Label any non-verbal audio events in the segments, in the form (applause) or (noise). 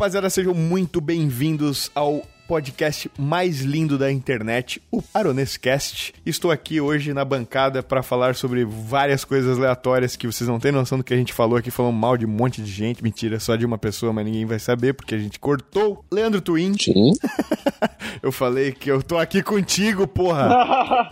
rapaziada, sejam muito bem-vindos ao podcast mais lindo da internet, o Aronescast. Estou aqui hoje na bancada para falar sobre várias coisas aleatórias que vocês não têm noção do que a gente falou aqui, falando mal de um monte de gente. Mentira, só de uma pessoa, mas ninguém vai saber porque a gente cortou. Leandro Twin. Sim. (laughs) eu falei que eu tô aqui contigo, porra. (laughs)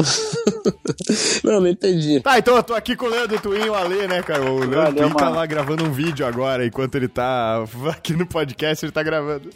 não, não entendi. Tá, então eu tô aqui com o Leandro Twin e o Ale, né, cara? O Leandro Valeu, Twin tá lá gravando um vídeo agora, enquanto ele tá (laughs) aqui no podcast, ele tá gravando.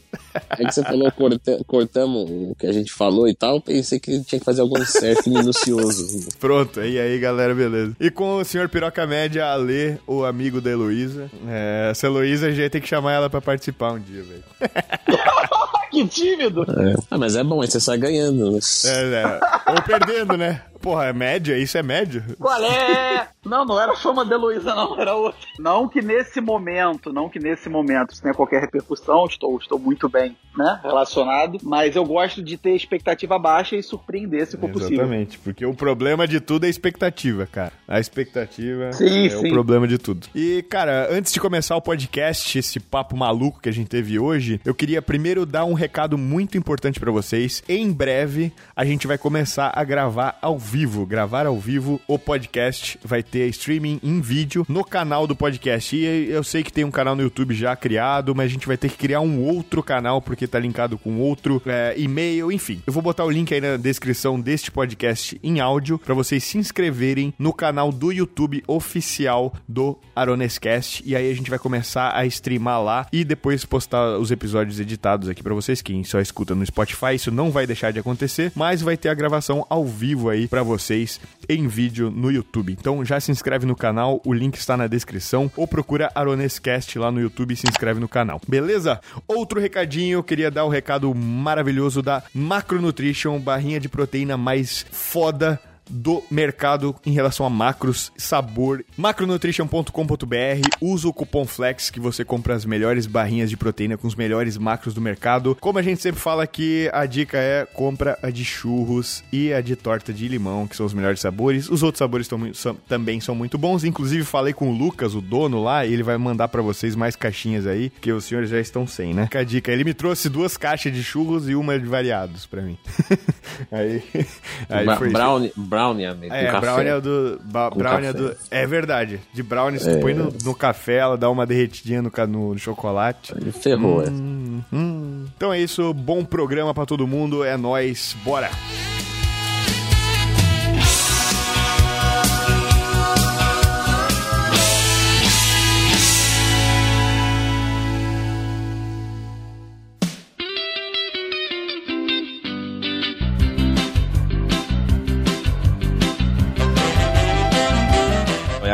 É que você falou cortando cortamos o que a gente falou e tal, pensei que tinha que fazer algum certo minucioso. (laughs) Pronto, e aí galera, beleza. E com o senhor Piroca Média, Ale, o amigo da Heloísa. É, essa Heloísa a gente tem que chamar ela pra participar um dia, velho. (laughs) que tímido! É. Ah, mas é bom, aí você sai ganhando. Né? É, é. Ou perdendo, né? Porra, é média? Isso é média? Qual é? Não, não era fama de Luísa, não, era outra. Não que nesse momento, não que nesse momento isso tenha qualquer repercussão, estou, estou muito bem, né, relacionado, mas eu gosto de ter expectativa baixa e surpreender se for Exatamente, possível. Exatamente, porque o problema de tudo é expectativa, cara. A expectativa sim, é sim. o problema de tudo. E, cara, antes de começar o podcast, esse papo maluco que a gente teve hoje, eu queria primeiro dar um recado muito importante para vocês. Em breve, a gente vai começar a gravar ao vivo, gravar ao vivo o podcast. Vai ter streaming em vídeo no canal do podcast. E eu sei que tem um canal no YouTube já criado, mas a gente vai ter que criar um outro canal porque tá linkado com outro é, e-mail, enfim. Eu vou botar o link aí na descrição deste podcast em áudio para vocês se inscreverem no canal do YouTube oficial do Aronescast e aí a gente vai começar a streamar lá e depois postar os episódios editados aqui para vocês quem só escuta no Spotify, isso não vai deixar de acontecer, mas vai ter a gravação ao vivo aí para vocês em vídeo no YouTube. Então já se inscreve no canal, o link está na descrição, ou procura Aronescast lá no YouTube e se inscreve no canal. Beleza? Outro recadinho, eu queria dar o um recado maravilhoso da Macronutrition, barrinha de proteína mais foda do mercado em relação a macros, sabor. macronutrition.com.br. Usa o cupom FLEX que você compra as melhores barrinhas de proteína com os melhores macros do mercado. Como a gente sempre fala aqui, a dica é compra a de churros e a de torta de limão, que são os melhores sabores. Os outros sabores tão, são, também são muito bons. Inclusive, falei com o Lucas, o dono lá, e ele vai mandar para vocês mais caixinhas aí, que os senhores já estão sem, né? a dica, ele me trouxe duas caixas de churros e uma de variados para mim. (laughs) aí, (laughs) aí Bra foi brownie, isso. Brownie, amigo. É, brownie é do. Brownie é do. É verdade. De brownie, você é. põe no, no, café, ela dá uma derretidinha no, no, no chocolate. Ele ferrou, hum, é. Hum. Então é isso, bom programa para todo mundo. É nós, bora!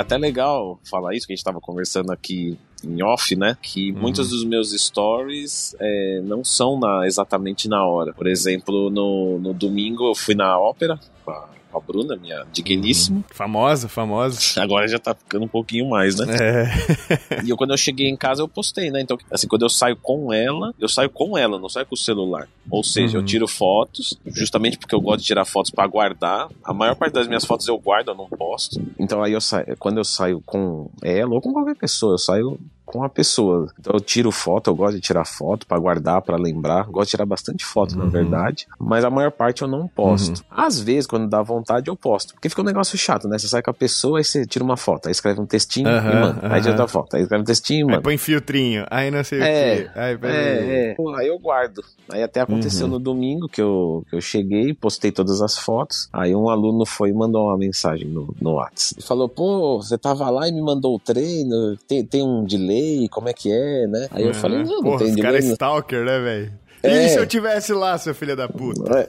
Até legal falar isso, que a gente estava conversando aqui em off, né? Que uhum. muitos dos meus stories é, não são na, exatamente na hora. Por exemplo, no, no domingo eu fui na ópera com a a Bruna, minha digníssima. Uhum. Famosa, famosa. Agora já tá ficando um pouquinho mais, né? É. (laughs) e eu, quando eu cheguei em casa, eu postei, né? Então, assim, quando eu saio com ela, eu saio com ela, não saio com o celular. Ou seja, uhum. eu tiro fotos, justamente porque eu gosto de tirar fotos para guardar. A maior parte das minhas fotos eu guardo, eu não posto. Então aí eu saio, quando eu saio com ela ou com qualquer pessoa, eu saio com a pessoa. Então eu tiro foto, eu gosto de tirar foto para guardar, para lembrar. Gosto de tirar bastante foto, uhum. na verdade. Mas a maior parte eu não posto. Uhum. Às vezes, quando dá vontade, eu posto. Porque fica um negócio chato, né? Você sai com a pessoa, aí você tira uma foto, aí escreve um textinho uhum, e manda. Aí tira outra foto, aí escreve um textinho e manda. Aí põe filtrinho, aí não sei é, o quê. Aí, é, é. Pô, aí eu guardo. Aí até aconteceu uhum. no domingo que eu, que eu cheguei, postei todas as fotos. Aí um aluno foi e mandou uma mensagem no, no WhatsApp. Falou, pô, você tava lá e me mandou o treino, tem, tem um delay, como é que é? né? Aí eu falei, não, não Porra, tem Os caras é stalker, né, velho? É. E se eu tivesse lá, seu filho da puta? (laughs)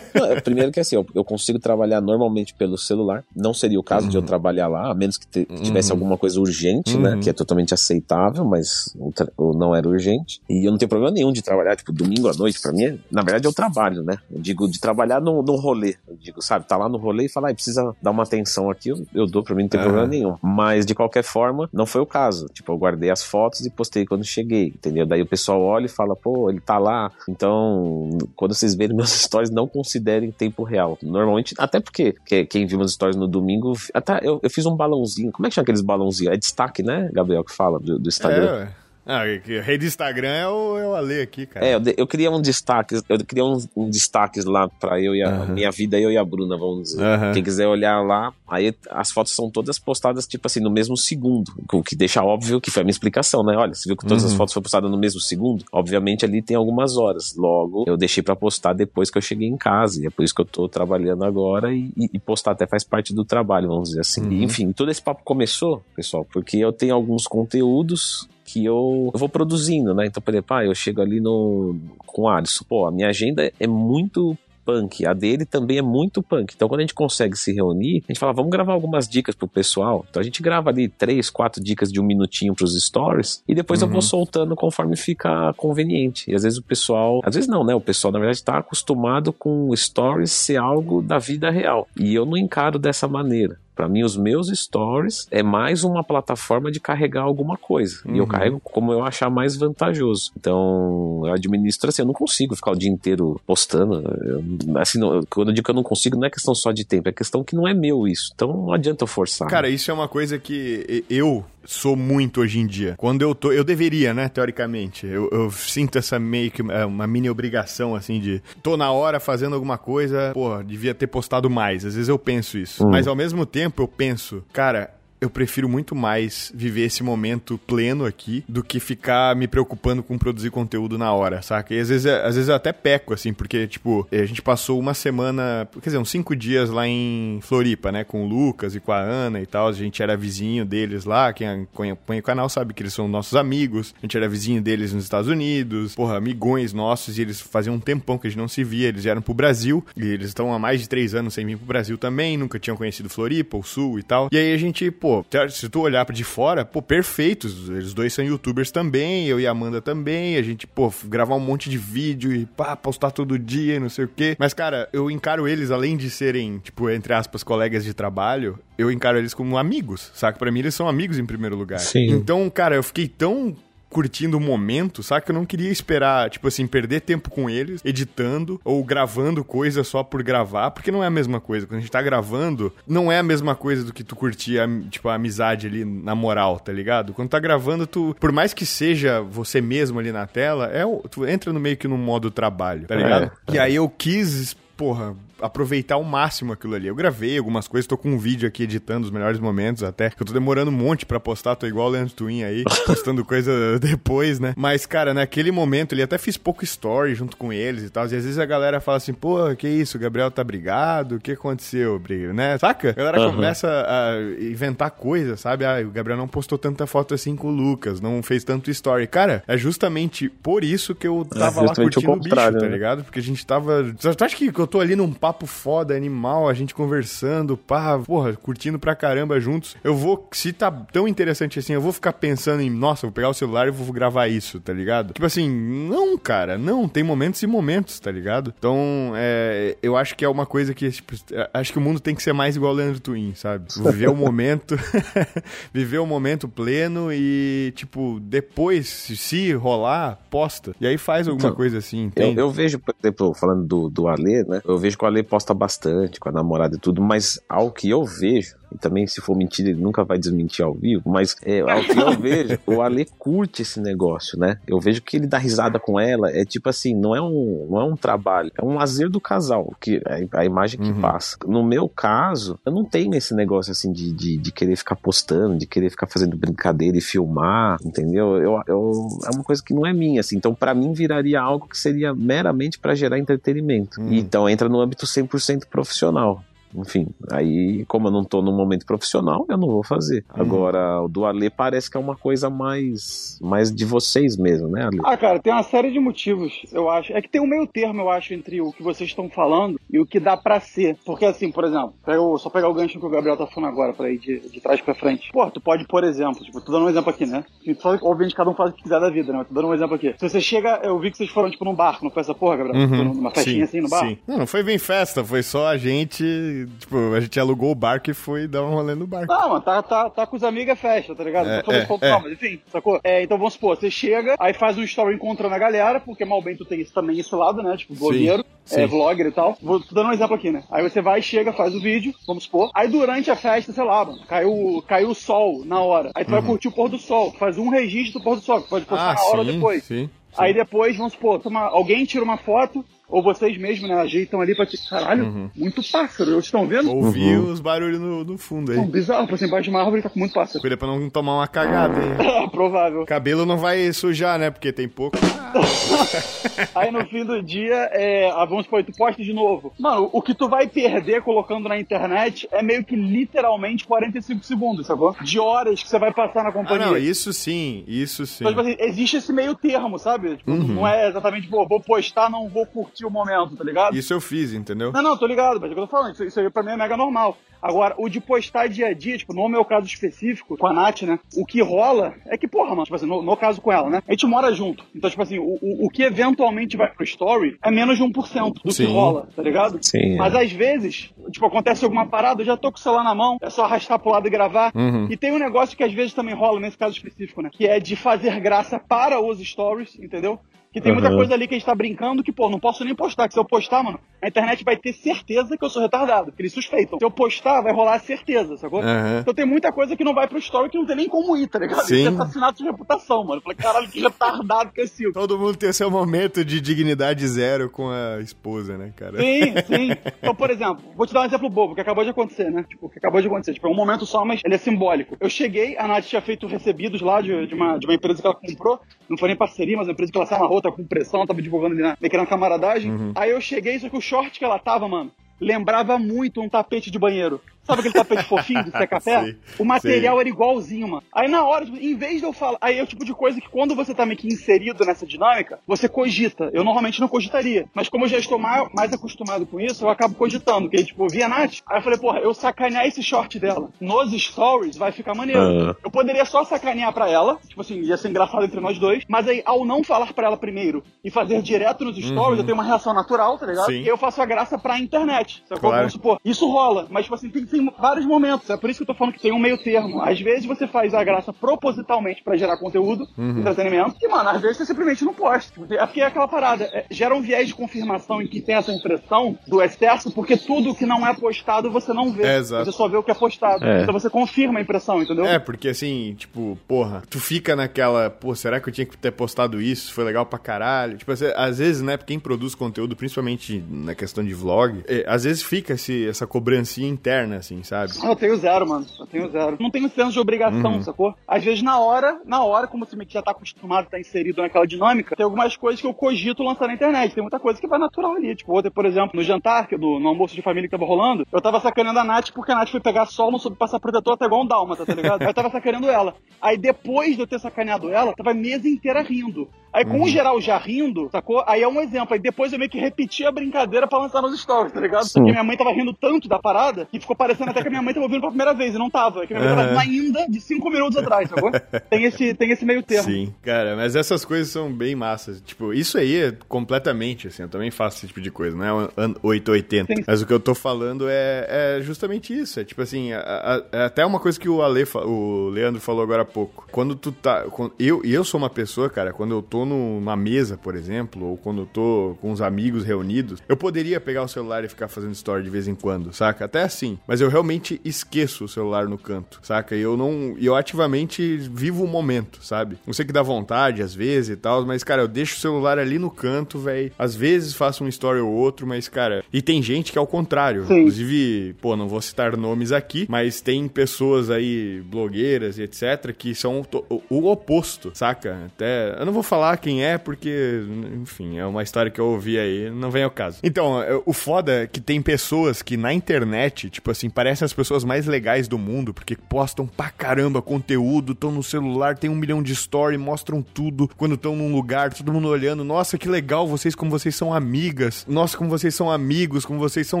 É. primeiro que assim, eu, eu, consigo trabalhar normalmente pelo celular. Não seria o caso uhum. de eu uhum. trabalhar lá, a menos que te, tivesse uhum. alguma coisa urgente, né, uhum. né? Que é totalmente aceitável, mas não era urgente. E eu não tenho problema nenhum de trabalhar, tipo, domingo à noite. Pra mim, na verdade, eu trabalho, né? Eu digo de trabalhar no, no rolê. Eu digo, sabe, tá lá no rolê e falar, ah, precisa dar uma atenção aqui, eu, eu dou, pra mim não tem problema nenhum. Mas, de qualquer forma, não foi o caso. Tipo, eu guardei as fotos e postei quando cheguei, entendeu? Daí o pessoal olha e fala, pô, ele tá lá. Então, quando vocês verem meus (laughs) stories, não considerem tempo real. Normalmente, até porque quem viu meus stories no domingo, até eu, eu fiz um balãozinho. Como é que chama aqueles balãozinhos? É destaque, né, Gabriel, que fala do, do Instagram? É. Ah, rede Instagram é o, é o Ale aqui, cara. É, eu, eu queria um destaque, eu queria um, um destaques lá pra eu e a uhum. minha vida, eu e a Bruna, vamos dizer. Uhum. Quem quiser olhar lá, aí as fotos são todas postadas, tipo assim, no mesmo segundo. O que deixa óbvio que foi a minha explicação, né? Olha, você viu que todas uhum. as fotos foram postadas no mesmo segundo? Obviamente ali tem algumas horas. Logo, eu deixei para postar depois que eu cheguei em casa. E é por isso que eu tô trabalhando agora e, e postar até faz parte do trabalho, vamos dizer assim. Uhum. Enfim, todo esse papo começou, pessoal, porque eu tenho alguns conteúdos que eu, eu vou produzindo, né? Então, por exemplo, ah, eu chego ali no, com o Alisson, pô, a minha agenda é muito punk, a dele também é muito punk. Então, quando a gente consegue se reunir, a gente fala, vamos gravar algumas dicas pro pessoal. Então, a gente grava ali três, quatro dicas de um minutinho pros stories e depois uhum. eu vou uhum. soltando conforme fica conveniente. E às vezes o pessoal, às vezes não, né? O pessoal, na verdade, tá acostumado com stories ser algo da vida real. E eu não encaro dessa maneira. Para mim, os meus stories é mais uma plataforma de carregar alguma coisa. Uhum. E eu uhum. carrego como eu achar mais vantajoso. Então, eu administro assim, eu não consigo ficar o dia inteiro postando. Eu, assim, não, quando eu digo que eu não consigo, não é questão só de tempo, é questão que não é meu isso. Então, não adianta eu forçar. Cara, isso é uma coisa que eu sou muito hoje em dia. Quando eu tô. Eu deveria, né, teoricamente. Eu, eu sinto essa meio que é, uma mini obrigação, assim, de. Tô na hora fazendo alguma coisa, pô, devia ter postado mais. Às vezes eu penso isso. Hum. Mas ao mesmo tempo eu penso, cara, eu prefiro muito mais viver esse momento pleno aqui do que ficar me preocupando com produzir conteúdo na hora, saca? E às vezes, às vezes eu até peco, assim, porque, tipo, a gente passou uma semana, quer dizer, uns cinco dias lá em Floripa, né? Com o Lucas e com a Ana e tal. A gente era vizinho deles lá. Quem acompanha o canal sabe que eles são nossos amigos. A gente era vizinho deles nos Estados Unidos. Porra, amigões nossos. E eles faziam um tempão que a gente não se via. Eles vieram pro Brasil. E eles estão há mais de três anos sem vir pro Brasil também. Nunca tinham conhecido Floripa, o Sul e tal. E aí a gente, pô, se tu olhar de fora, pô, perfeitos. Eles dois são youtubers também, eu e a Amanda também. A gente, pô, gravar um monte de vídeo e pá, postar todo dia, não sei o quê. Mas, cara, eu encaro eles, além de serem, tipo, entre aspas, colegas de trabalho, eu encaro eles como amigos, saca? Pra mim, eles são amigos em primeiro lugar. Sim. Então, cara, eu fiquei tão curtindo o momento, sabe? Que eu não queria esperar, tipo assim, perder tempo com eles, editando ou gravando coisa só por gravar, porque não é a mesma coisa. Quando a gente tá gravando, não é a mesma coisa do que tu curtir, a, tipo, a amizade ali na moral, tá ligado? Quando tá gravando, tu, por mais que seja você mesmo ali na tela, é, tu entra no meio que no modo trabalho, tá ligado? É, é. E aí eu quis, porra, aproveitar ao máximo aquilo ali. Eu gravei algumas coisas, tô com um vídeo aqui editando os melhores momentos até, que eu tô demorando um monte para postar, tô igual o Leandro Twin aí, (laughs) postando coisa depois, né? Mas, cara, naquele momento ele até fiz pouco story junto com eles e tal, e às vezes a galera fala assim, pô, que isso, o Gabriel tá brigado, o que aconteceu, briga, né? Saca? A galera uhum. começa a inventar coisas, sabe? Ah, o Gabriel não postou tanta foto assim com o Lucas, não fez tanto story. Cara, é justamente por isso que eu tava é, lá curtindo o, o bicho, tá né? ligado? Porque a gente tava... Tu acha que eu tô ali num papo foda, animal, a gente conversando, pá, porra, curtindo pra caramba juntos. Eu vou, se tá tão interessante assim, eu vou ficar pensando em, nossa, vou pegar o celular e vou gravar isso, tá ligado? Tipo assim, não, cara, não, tem momentos e momentos, tá ligado? Então, é, eu acho que é uma coisa que, tipo, acho que o mundo tem que ser mais igual o Leandro Twin, sabe? Viver o momento, (laughs) viver o momento pleno e, tipo, depois, se rolar, posta. E aí faz alguma então, coisa assim, entende? Eu, eu, vejo, por exemplo, falando do, do Ale, né? Eu vejo que o Ale posta bastante com a namorada e tudo, mas ao que eu vejo, e também se for mentira ele nunca vai desmentir ao vivo, mas é, ao que eu vejo, o Ale curte esse negócio, né? Eu vejo que ele dá risada com ela, é tipo assim, não é um, não é um trabalho, é um lazer do casal, que é a imagem que uhum. passa. No meu caso, eu não tenho esse negócio assim de, de, de, querer ficar postando, de querer ficar fazendo brincadeira e filmar, entendeu? Eu, eu, é uma coisa que não é minha, assim. Então, para mim, viraria algo que seria meramente para gerar entretenimento. Uhum. Então, entra no âmbito 100% profissional. Enfim, aí, como eu não tô no momento profissional, eu não vou fazer. Uhum. Agora, o do Ale parece que é uma coisa mais, mais de vocês mesmo, né, Ale? Ah, cara, tem uma série de motivos, eu acho. É que tem um meio termo, eu acho, entre o que vocês estão falando e o que dá pra ser. Porque, assim, por exemplo, pega só pegar o gancho que o Gabriel tá falando agora, pra ir de, de trás pra frente. Pô, tu pode, por exemplo, tipo, tô dando um exemplo aqui, né? Só, obviamente, cada um faz o que quiser da vida, né? Mas tô dando um exemplo aqui. Se você chega, eu vi que vocês foram, tipo, num barco, não foi essa porra, Gabriel? Uhum. Numa festinha sim, assim no bar? Sim. Não, não foi bem festa, foi só a gente tipo, a gente alugou o barco e foi dar um rolê no barco. Não, mano, tá, tá, tá com os amigos é festa, tá ligado? É, Não é, ponto é. não, mas enfim, sacou? É, então vamos supor, você chega, aí faz um story encontrando a galera, porque mal bem tu tem isso também, esse lado, né? Tipo, blogueiro, sim. é, vlogger e tal. Vou tô dando um exemplo aqui, né? Aí você vai, chega, faz o vídeo, vamos supor. Aí durante a festa, sei lá, mano, caiu, caiu o sol na hora. Aí tu vai curtir o pôr do sol, faz um registro do pôr do sol, que pode postar Uhum. Ah, na hora sim, depois. sim, sim. Aí depois, vamos supor, toma- alguém tira uma foto, ou vocês mesmos, né, ajeitam ali pra. Caralho, Uhum. muito pássaro, eles estão vendo? Ouvi os barulhos no, no fundo aí. Não, bizarro, por exemplo, embaixo de uma árvore tá com muito pássaro. Cuida pra não tomar uma cagada aí. (laughs) Provável. Cabelo não vai sujar, né? Porque tem pouco. (laughs) Aí no fim do dia, é, ah, vamos supor, tu posta de novo. Mano, o que tu vai perder colocando na internet é meio que literalmente 45 segundos, sacou? De horas que você vai passar na Ah, companhia. não, isso sim, isso sim. Então, tipo assim, existe esse meio termo, sabe? Tipo, Uhum. Não é exatamente, pô, vou postar, não vou curtir o momento, tá ligado? Isso eu fiz, entendeu? Não, não, tô ligado, mas é o que eu tô falando. Isso, isso aí pra mim é mega normal. Agora, o de postar dia a dia, tipo, no meu caso específico, com a Nath, né? O que rola é que, porra, mano, tipo assim, no, no caso com ela, né? A gente mora junto. Então, tipo assim, o, o, o que eventualmente vai pro story é menos de 1% do Sim. que rola, tá ligado? Sim, é. Mas às vezes, tipo, acontece alguma parada, eu já tô com o celular na mão, é só arrastar pro lado e gravar. Uhum. E tem um negócio que às vezes também rola nesse caso específico, né? Que é de fazer graça para os stories, entendeu? Que tem muita Uhum. coisa ali que a gente tá brincando que, pô, não posso nem postar. Que se eu postar, mano, a internet vai ter certeza que eu sou retardado. Que eles suspeitam. Se eu postar, vai rolar certeza, sacou? Aham. Então tem muita coisa que não vai pro story que não tem nem como ir, tá ligado? Sim. Isso é assassinato de reputação, mano. Eu falei, caralho, que retardado que é esse. Todo mundo tem seu momento de dignidade zero com a esposa, né, cara? Sim, (laughs) sim. Então, por exemplo, vou te dar um exemplo bobo, que acabou de acontecer, né? Tipo, que acabou de acontecer. Tipo, é um momento só, mas ele é simbólico. Eu cheguei, a Nath tinha feito recebidos lá de, de uma, de uma empresa que ela comprou. Não foi nem parceria, mas uma empresa que ela na rua, tava com pressão, tava divulgando ali na, meio que na camaradagem. Aí eu cheguei, só que o short que ela tava, mano, lembrava muito um tapete de banheiro. Sabe aquele tapete fofinho de secar (laughs) pé? Sei, O material era igualzinho, mano. Aí na hora, tipo, em vez de eu falar. Aí é o tipo de coisa que quando você tá meio que inserido nessa dinâmica, você cogita. Eu normalmente não cogitaria. Mas como eu já estou ma- mais acostumado com isso, eu acabo cogitando. Porque, tipo, eu vi a Nath, aí eu falei, porra, eu sacanear esse short dela nos stories vai ficar maneiro. Ah. Eu poderia só sacanear pra ela, tipo assim, ia ser engraçado entre nós dois. Mas aí, ao não falar pra ela primeiro e fazer direto nos stories, eu tenho uma reação natural, tá ligado? Sim. Eu faço a graça pra internet. Sacou? Claro. Vamos supor, isso rola, mas tipo assim, tem, tem vários momentos. É por isso que eu tô falando que tem um meio termo. Às vezes você faz a graça propositalmente pra gerar conteúdo, Uhum. entretenimento, e, mano, às vezes você simplesmente não posta. É porque é aquela parada, é, gera um viés de confirmação em que tem essa impressão do excesso, porque tudo que não é postado você não vê. É, exato. Você só vê o que é postado. É. Então você confirma a impressão, entendeu? É, porque assim, tipo, porra, tu fica naquela, pô, será que eu tinha que ter postado isso? Foi legal pra caralho. Tipo, assim, às vezes, né, quem produz conteúdo, principalmente na questão de vlog, é, às vezes fica esse, essa cobrancinha interna, assim, sabe? Eu tenho zero, mano. Eu tenho zero. Não tenho senso de obrigação, Uhum. sacou? Às vezes, na hora, na hora, como você já tá acostumado, tá inserido naquela dinâmica, tem algumas coisas que eu cogito lançar na internet. Tem muita coisa que vai natural ali. Tipo, outra, por exemplo, no jantar, que no, no almoço de família que tava rolando, eu tava sacaneando a Nath porque a Nath foi pegar sol, não soube passar protetor, até igual um dálmata, tá ligado? Aí eu tava sacaneando ela. Aí depois de eu ter sacaneado ela, tava a mesa inteira rindo. Aí com o geral já rindo, sacou? Aí é um exemplo. Aí depois eu meio que repeti a brincadeira pra lançar nos stories, tá ligado? Porque minha mãe tava rindo tanto da parada que ficou parecendo até que a minha mãe tava ouvindo pela primeira vez e não tava. É que minha mãe tava rindo ainda de cinco minutos atrás, sacou? (laughs) Tem esse, tem esse meio termo. Sim, cara, mas essas coisas são bem massas. Tipo, isso aí é completamente, assim, eu também faço esse tipo de coisa, não é um ano 880. Sim. Mas o que eu tô falando é, é justamente isso. É tipo assim, a- a- é até uma coisa que o Ale, o Leandro falou agora há pouco. Quando tu tá. quando- eu, e eu sou uma pessoa, cara, quando eu tô numa mesa, por exemplo, ou quando eu tô com os amigos reunidos, eu poderia pegar o celular e ficar fazendo story de vez em quando, saca? Até assim. Mas eu realmente esqueço o celular no canto, saca? E eu não. e Eu ativamente vivo o momento, sabe? Não sei que dá vontade às vezes e tal, mas, cara, eu deixo o celular ali no canto, velho. Às vezes faço um story ou outro, mas, cara. E tem gente que é o contrário. Sim. Inclusive, pô, não vou citar nomes aqui, mas tem pessoas aí, blogueiras e etc., que são o oposto, saca? Até. Eu não vou falar quem é, porque, enfim, é uma história que eu ouvi aí, não vem ao caso. Então, o foda é que tem pessoas que na internet, tipo assim, parecem as pessoas mais legais do mundo, porque postam pra caramba conteúdo, estão no celular, tem um milhão de story, mostram tudo quando estão num lugar, todo mundo olhando. Nossa, que legal vocês, como vocês são amigas. Nossa, como vocês são amigos, como vocês são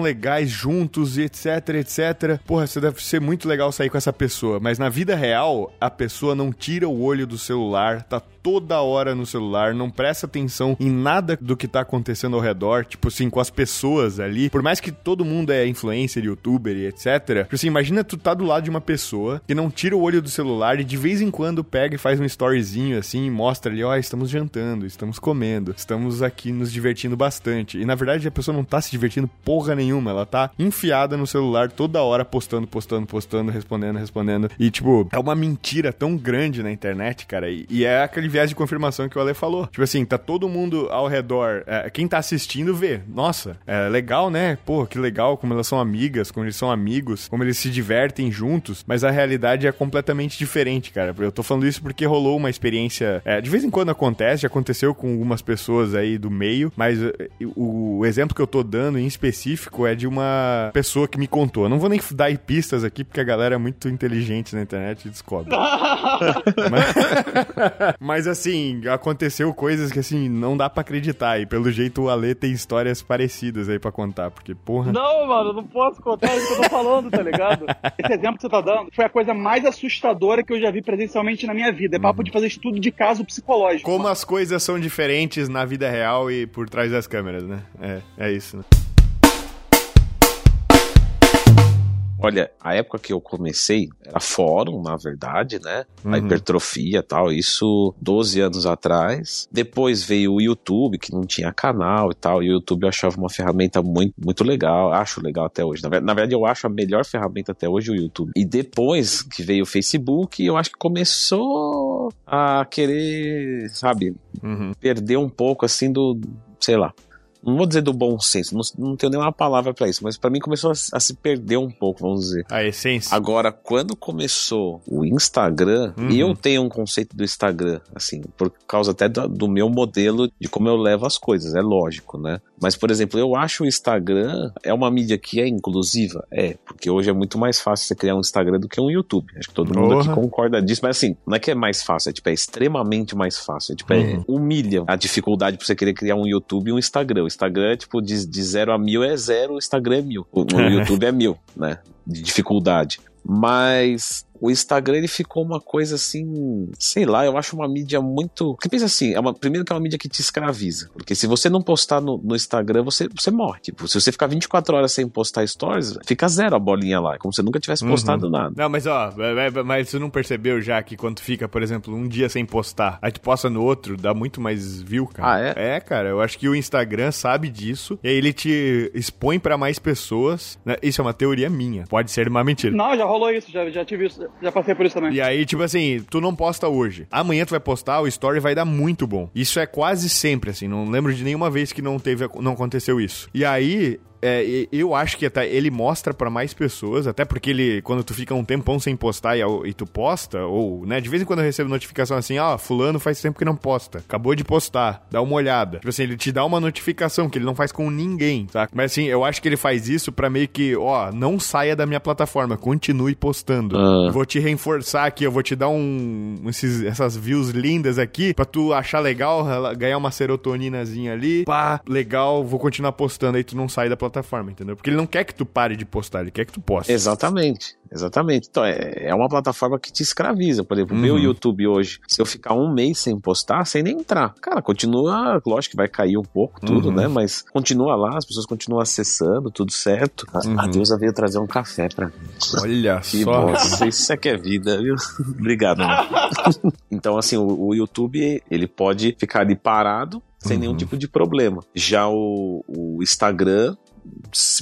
legais juntos, etc, etc. Porra, você deve ser muito legal sair com essa pessoa. Mas na vida real, a pessoa não tira o olho do celular, tá toda hora no celular, não presta atenção em nada do que tá acontecendo ao redor, tipo assim, com as pessoas ali. Por mais que todo mundo é influencer, youtuber e etc. Tipo assim, imagina tu tá do lado de uma pessoa que não tira o olho do celular e de vez em quando pega e faz um storyzinho assim, e mostra ali, ó, oh, estamos jantando, estamos comendo, estamos aqui nos divertindo bastante. E na verdade a pessoa não tá se divertindo porra nenhuma, ela tá enfiada no celular toda hora postando, postando, postando, respondendo, respondendo. E tipo, é uma mentira tão grande na internet, cara. E, e é aquele viés de confirmação que o Ale falou. Tipo assim, tá todo mundo ao redor, é, quem tá assistindo vê, nossa, é legal, né? Pô, que legal como elas são amigas, como eles são amigos, como eles se divertem juntos, mas a realidade é completamente diferente, cara. Eu tô falando isso porque rolou uma experiência, é, de vez em quando acontece, já aconteceu com algumas pessoas aí do meio, mas é, o, o exemplo que eu tô dando em específico é de uma pessoa que me contou. Eu não vou nem dar pistas aqui porque a galera é muito inteligente na internet e descobre. (laughs) mas, (laughs) mas assim, aconteceu coisas que assim, não dá para acreditar. E pelo jeito o Ale tem histórias parecidas aí para contar, porque porra. Não, mano, não posso contar isso que eu tô falando, tá ligado? Esse exemplo que você tá dando foi a coisa mais assustadora que eu já vi presencialmente na minha vida. É papo uhum. de fazer estudo de caso psicológico. Como mano. as coisas são diferentes na vida real e por trás das câmeras, né? É, é isso, né? Olha, a época que eu comecei era fórum, na verdade, né? Uhum. A hipertrofia e tal, isso 12 anos atrás. Depois veio o YouTube, que não tinha canal e tal, e o YouTube eu achava uma ferramenta muito, muito legal, acho legal até hoje. Na verdade, eu acho a melhor ferramenta até hoje o YouTube. E depois que veio o Facebook, eu acho que começou a querer, sabe, uhum. perder um pouco assim do, sei lá, não vou dizer do bom senso, não, não tenho nenhuma palavra para isso, mas para mim começou a, a, se perder um pouco, vamos dizer. A essência. Agora, quando começou o Instagram, uhum. e eu tenho um conceito do Instagram, assim, por causa até do, do, meu modelo de como eu levo as coisas, é lógico, né? Mas, por exemplo, eu acho o Instagram é uma mídia que é inclusiva? É, porque hoje é muito mais fácil você criar um Instagram do que um YouTube. Acho que todo mundo aqui concorda disso, mas assim, não é que é mais fácil, é tipo, é extremamente mais fácil. É, tipo, é uhum. é, humilha a dificuldade pra você querer criar um YouTube e um Instagram. O Instagram, tipo, de, de zero a mil é zero, o Instagram é mil. O, o (laughs) YouTube é mil, né? De dificuldade. Mas o Instagram ele ficou uma coisa assim, sei lá, eu acho uma mídia muito. Porque pensa assim, é uma, primeiro que é uma mídia que te escraviza. Porque se você não postar no, no Instagram, você, você morre. Tipo, se você ficar 24 horas sem postar stories, fica zero a bolinha lá. É como se você nunca tivesse uhum. postado nada. Não, mas ó, é, é, mas você não percebeu já que quando fica, por exemplo, um dia sem postar, aí tu posta no outro, dá muito mais view, cara. Ah, é? É, cara, eu acho que o Instagram sabe disso. E aí ele te expõe para mais pessoas. Né? Isso é uma teoria minha. Pode ser uma mentira. Não, já rolou isso, já, já tive isso já passei por isso também. E aí, tipo assim, tu não posta hoje. Amanhã tu vai postar, o story vai dar muito bom. Isso é quase sempre, assim. Não lembro de nenhuma vez que não teve, não aconteceu isso. E aí, é, eu acho que até ele mostra para mais pessoas, até porque ele, quando tu fica um tempão sem postar e, e, tu posta, ou, né, de vez em quando eu recebo notificação assim, ah, fulano faz tempo que não posta, acabou de postar, dá uma olhada. Tipo assim, ele te dá uma notificação que ele não faz com ninguém, tá? Mas assim, eu acho que ele faz isso para meio que, ó, não saia da minha plataforma, continue postando. Uh. Vou te reforçar aqui, eu vou te dar um, esses, essas views lindas aqui, pra tu achar legal, ganhar uma serotoninazinha ali, pá, legal, vou continuar postando, aí tu não sai da plataforma plataforma, entendeu? Porque ele não quer que tu pare de postar, ele quer que tu poste. Exatamente, exatamente. Então, é, é uma plataforma que te escraviza. Por exemplo, uhum. meu YouTube hoje, se eu ficar um mês sem postar, sem nem entrar, cara, continua, lógico que vai cair um pouco tudo, uhum. né? Mas continua lá, as pessoas continuam acessando, tudo certo. Uhum. A Deusa veio trazer um café pra mim. Olha que só. Bom, isso é que é vida, viu? (laughs) Obrigado. (laughs) então, assim, o, o YouTube, ele pode ficar ali parado, sem uhum. nenhum tipo de problema. Já o, o Instagram,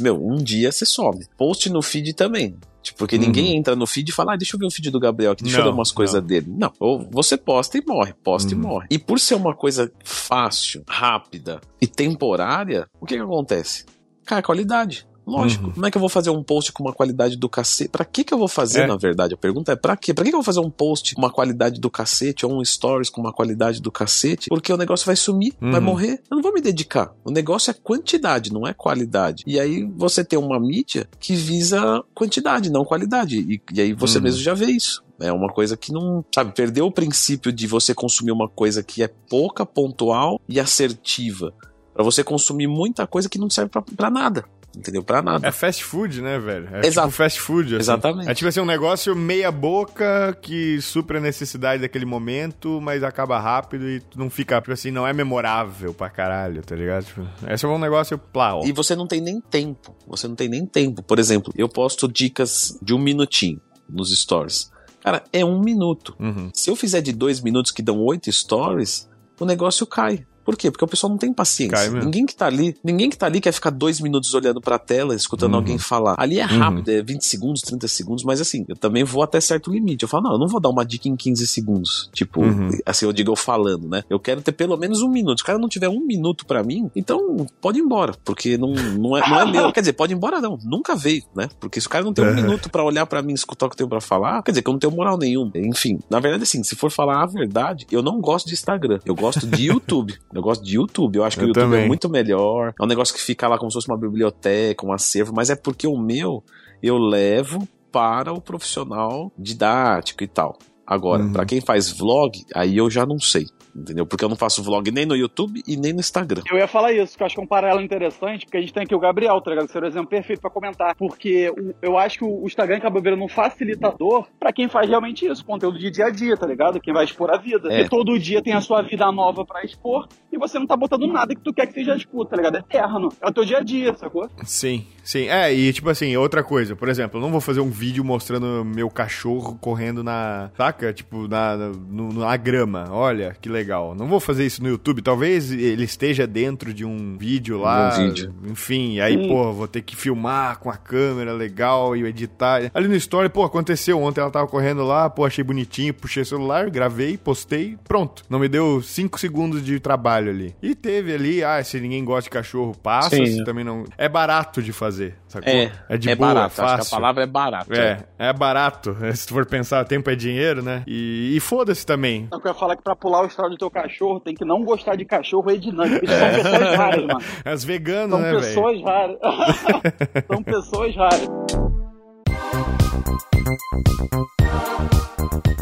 meu, um dia você sobe. Post no feed também. Tipo, porque uhum. ninguém entra no feed e fala, ah, deixa eu ver o feed do Gabriel aqui, deixa não, eu ver umas coisas dele. Não, ou você posta e morre, posta uhum. e morre. E por ser uma coisa fácil, rápida e temporária, o que que acontece? Cai qualidade. Lógico. Uhum. Como é que eu vou fazer um post com uma qualidade do cacete? Pra que que eu vou fazer, é. na verdade? A pergunta é pra quê? Pra que, que eu vou fazer um post com uma qualidade do cacete ou um stories com uma qualidade do cacete? Porque o negócio vai sumir, uhum. vai morrer. Eu não vou me dedicar. O negócio é quantidade, não é qualidade. E aí você tem uma mídia que visa quantidade, não qualidade. E, e aí você uhum. mesmo já vê isso. É uma coisa que não. Sabe, perdeu o princípio de você consumir uma coisa que é pouca, pontual e assertiva. para você consumir muita coisa que não serve para nada. Entendeu? Pra nada. É fast food, né, velho? É Exato. tipo fast food. Assim. Exatamente. É tipo assim, um negócio meia boca que supra a necessidade daquele momento, mas acaba rápido e não fica, tipo assim, não é memorável pra caralho, tá ligado? Tipo, esse é um negócio plau. E você não tem nem tempo. Você não tem nem tempo. Por exemplo, eu posto dicas de um minutinho nos stories. Cara, é um minuto. Uhum. Se eu fizer de dois minutos que dão oito stories, o negócio cai. Por quê? Porque o pessoal não tem paciência. Ninguém que tá ali, ninguém que tá ali quer ficar dois minutos olhando pra tela, escutando Uhum. alguém falar. Ali é rápido, é 20 segundos, 30 segundos, mas assim, eu também vou até certo limite. Eu falo, não, eu não vou dar uma dica em 15 segundos. Tipo, Uhum. assim, eu digo eu falando, né? Eu quero ter pelo menos um minuto. Se o cara não tiver um minuto pra mim, então pode ir embora, porque não, não, é, não é meu. Quer dizer, pode ir embora não, nunca veio, né? Porque se o cara não tem um Uhum. minuto pra olhar pra mim e escutar o que eu tenho pra falar, quer dizer que eu não tenho moral nenhuma. Enfim, na verdade, assim, se for falar a verdade, eu não gosto de Instagram. Eu gosto de (laughs) YouTube. Eu gosto de YouTube. Eu acho que Eu o YouTube também. é muito melhor. É um negócio que fica lá como se fosse uma biblioteca, um acervo, mas é porque o meu eu levo para o profissional didático e tal. Agora, Uhum. pra quem faz vlog, aí eu já não sei. Entendeu? Porque eu não faço vlog nem no YouTube e nem no Instagram. Eu ia falar isso, que eu acho que é um paralelo interessante, porque a gente tem aqui o Gabriel, tá ligado? Que seria o exemplo perfeito pra comentar. Porque o- eu acho que o Instagram acaba virando um facilitador pra quem faz realmente isso, conteúdo de dia a dia, tá ligado? Quem vai expor a vida. É. Porque todo dia tem a sua vida nova pra expor e você não tá botando nada que tu quer que seja expor, tá ligado? É eterno. É o teu dia a dia, sacou? Sim, sim. É, e tipo assim, outra coisa, por exemplo, eu não vou fazer um vídeo mostrando meu cachorro correndo na. Saca? Tipo, na, no- na grama. Olha, que legal. Não vou fazer isso no YouTube. Talvez ele esteja dentro de um vídeo lá. Um vídeo. Enfim, aí, Sim. pô, vou ter que filmar com a câmera legal e editar. Ali no story, pô, aconteceu ontem, ela tava correndo lá, pô, achei bonitinho, puxei o celular, gravei, postei, pronto. Não me deu cinco segundos de trabalho ali. E teve ali, ah, se ninguém gosta de cachorro, passa, Sim. se também não. É barato de fazer, sacou? É, de é boa, barato. fácil. Acho que a palavra é barato. É, é barato. (laughs) Se tu for pensar, tempo é dinheiro, né? E, e foda-se também. Eu ia falar que pra pular o história do teu cachorro, tem que não gostar de cachorro e dinâmico. Eles são pessoas raras, mano. (laughs) As veganas, São né, velho? pessoas raras. (laughs) são pessoas raras.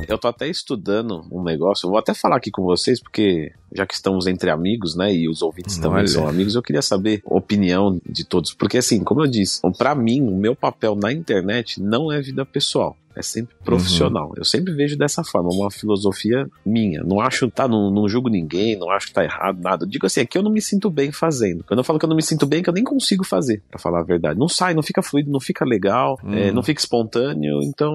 Eu tô até estudando um negócio, eu vou até falar aqui com vocês, porque já que estamos entre amigos, né, e os ouvintes também Olha. são amigos, eu queria saber a opinião de todos. Porque, assim, como eu disse, pra mim, o meu papel na internet não é vida pessoal. É sempre profissional. Eu sempre vejo dessa forma, uma filosofia minha. Não acho, tá, não, não julgo ninguém, não acho que tá errado, nada. Eu digo assim, é que eu não me sinto bem fazendo. Quando eu falo que eu não me sinto bem, é que eu nem consigo fazer, pra falar a verdade. Não sai, não fica fluido, não fica legal, Hum. é, não fica espontâneo, então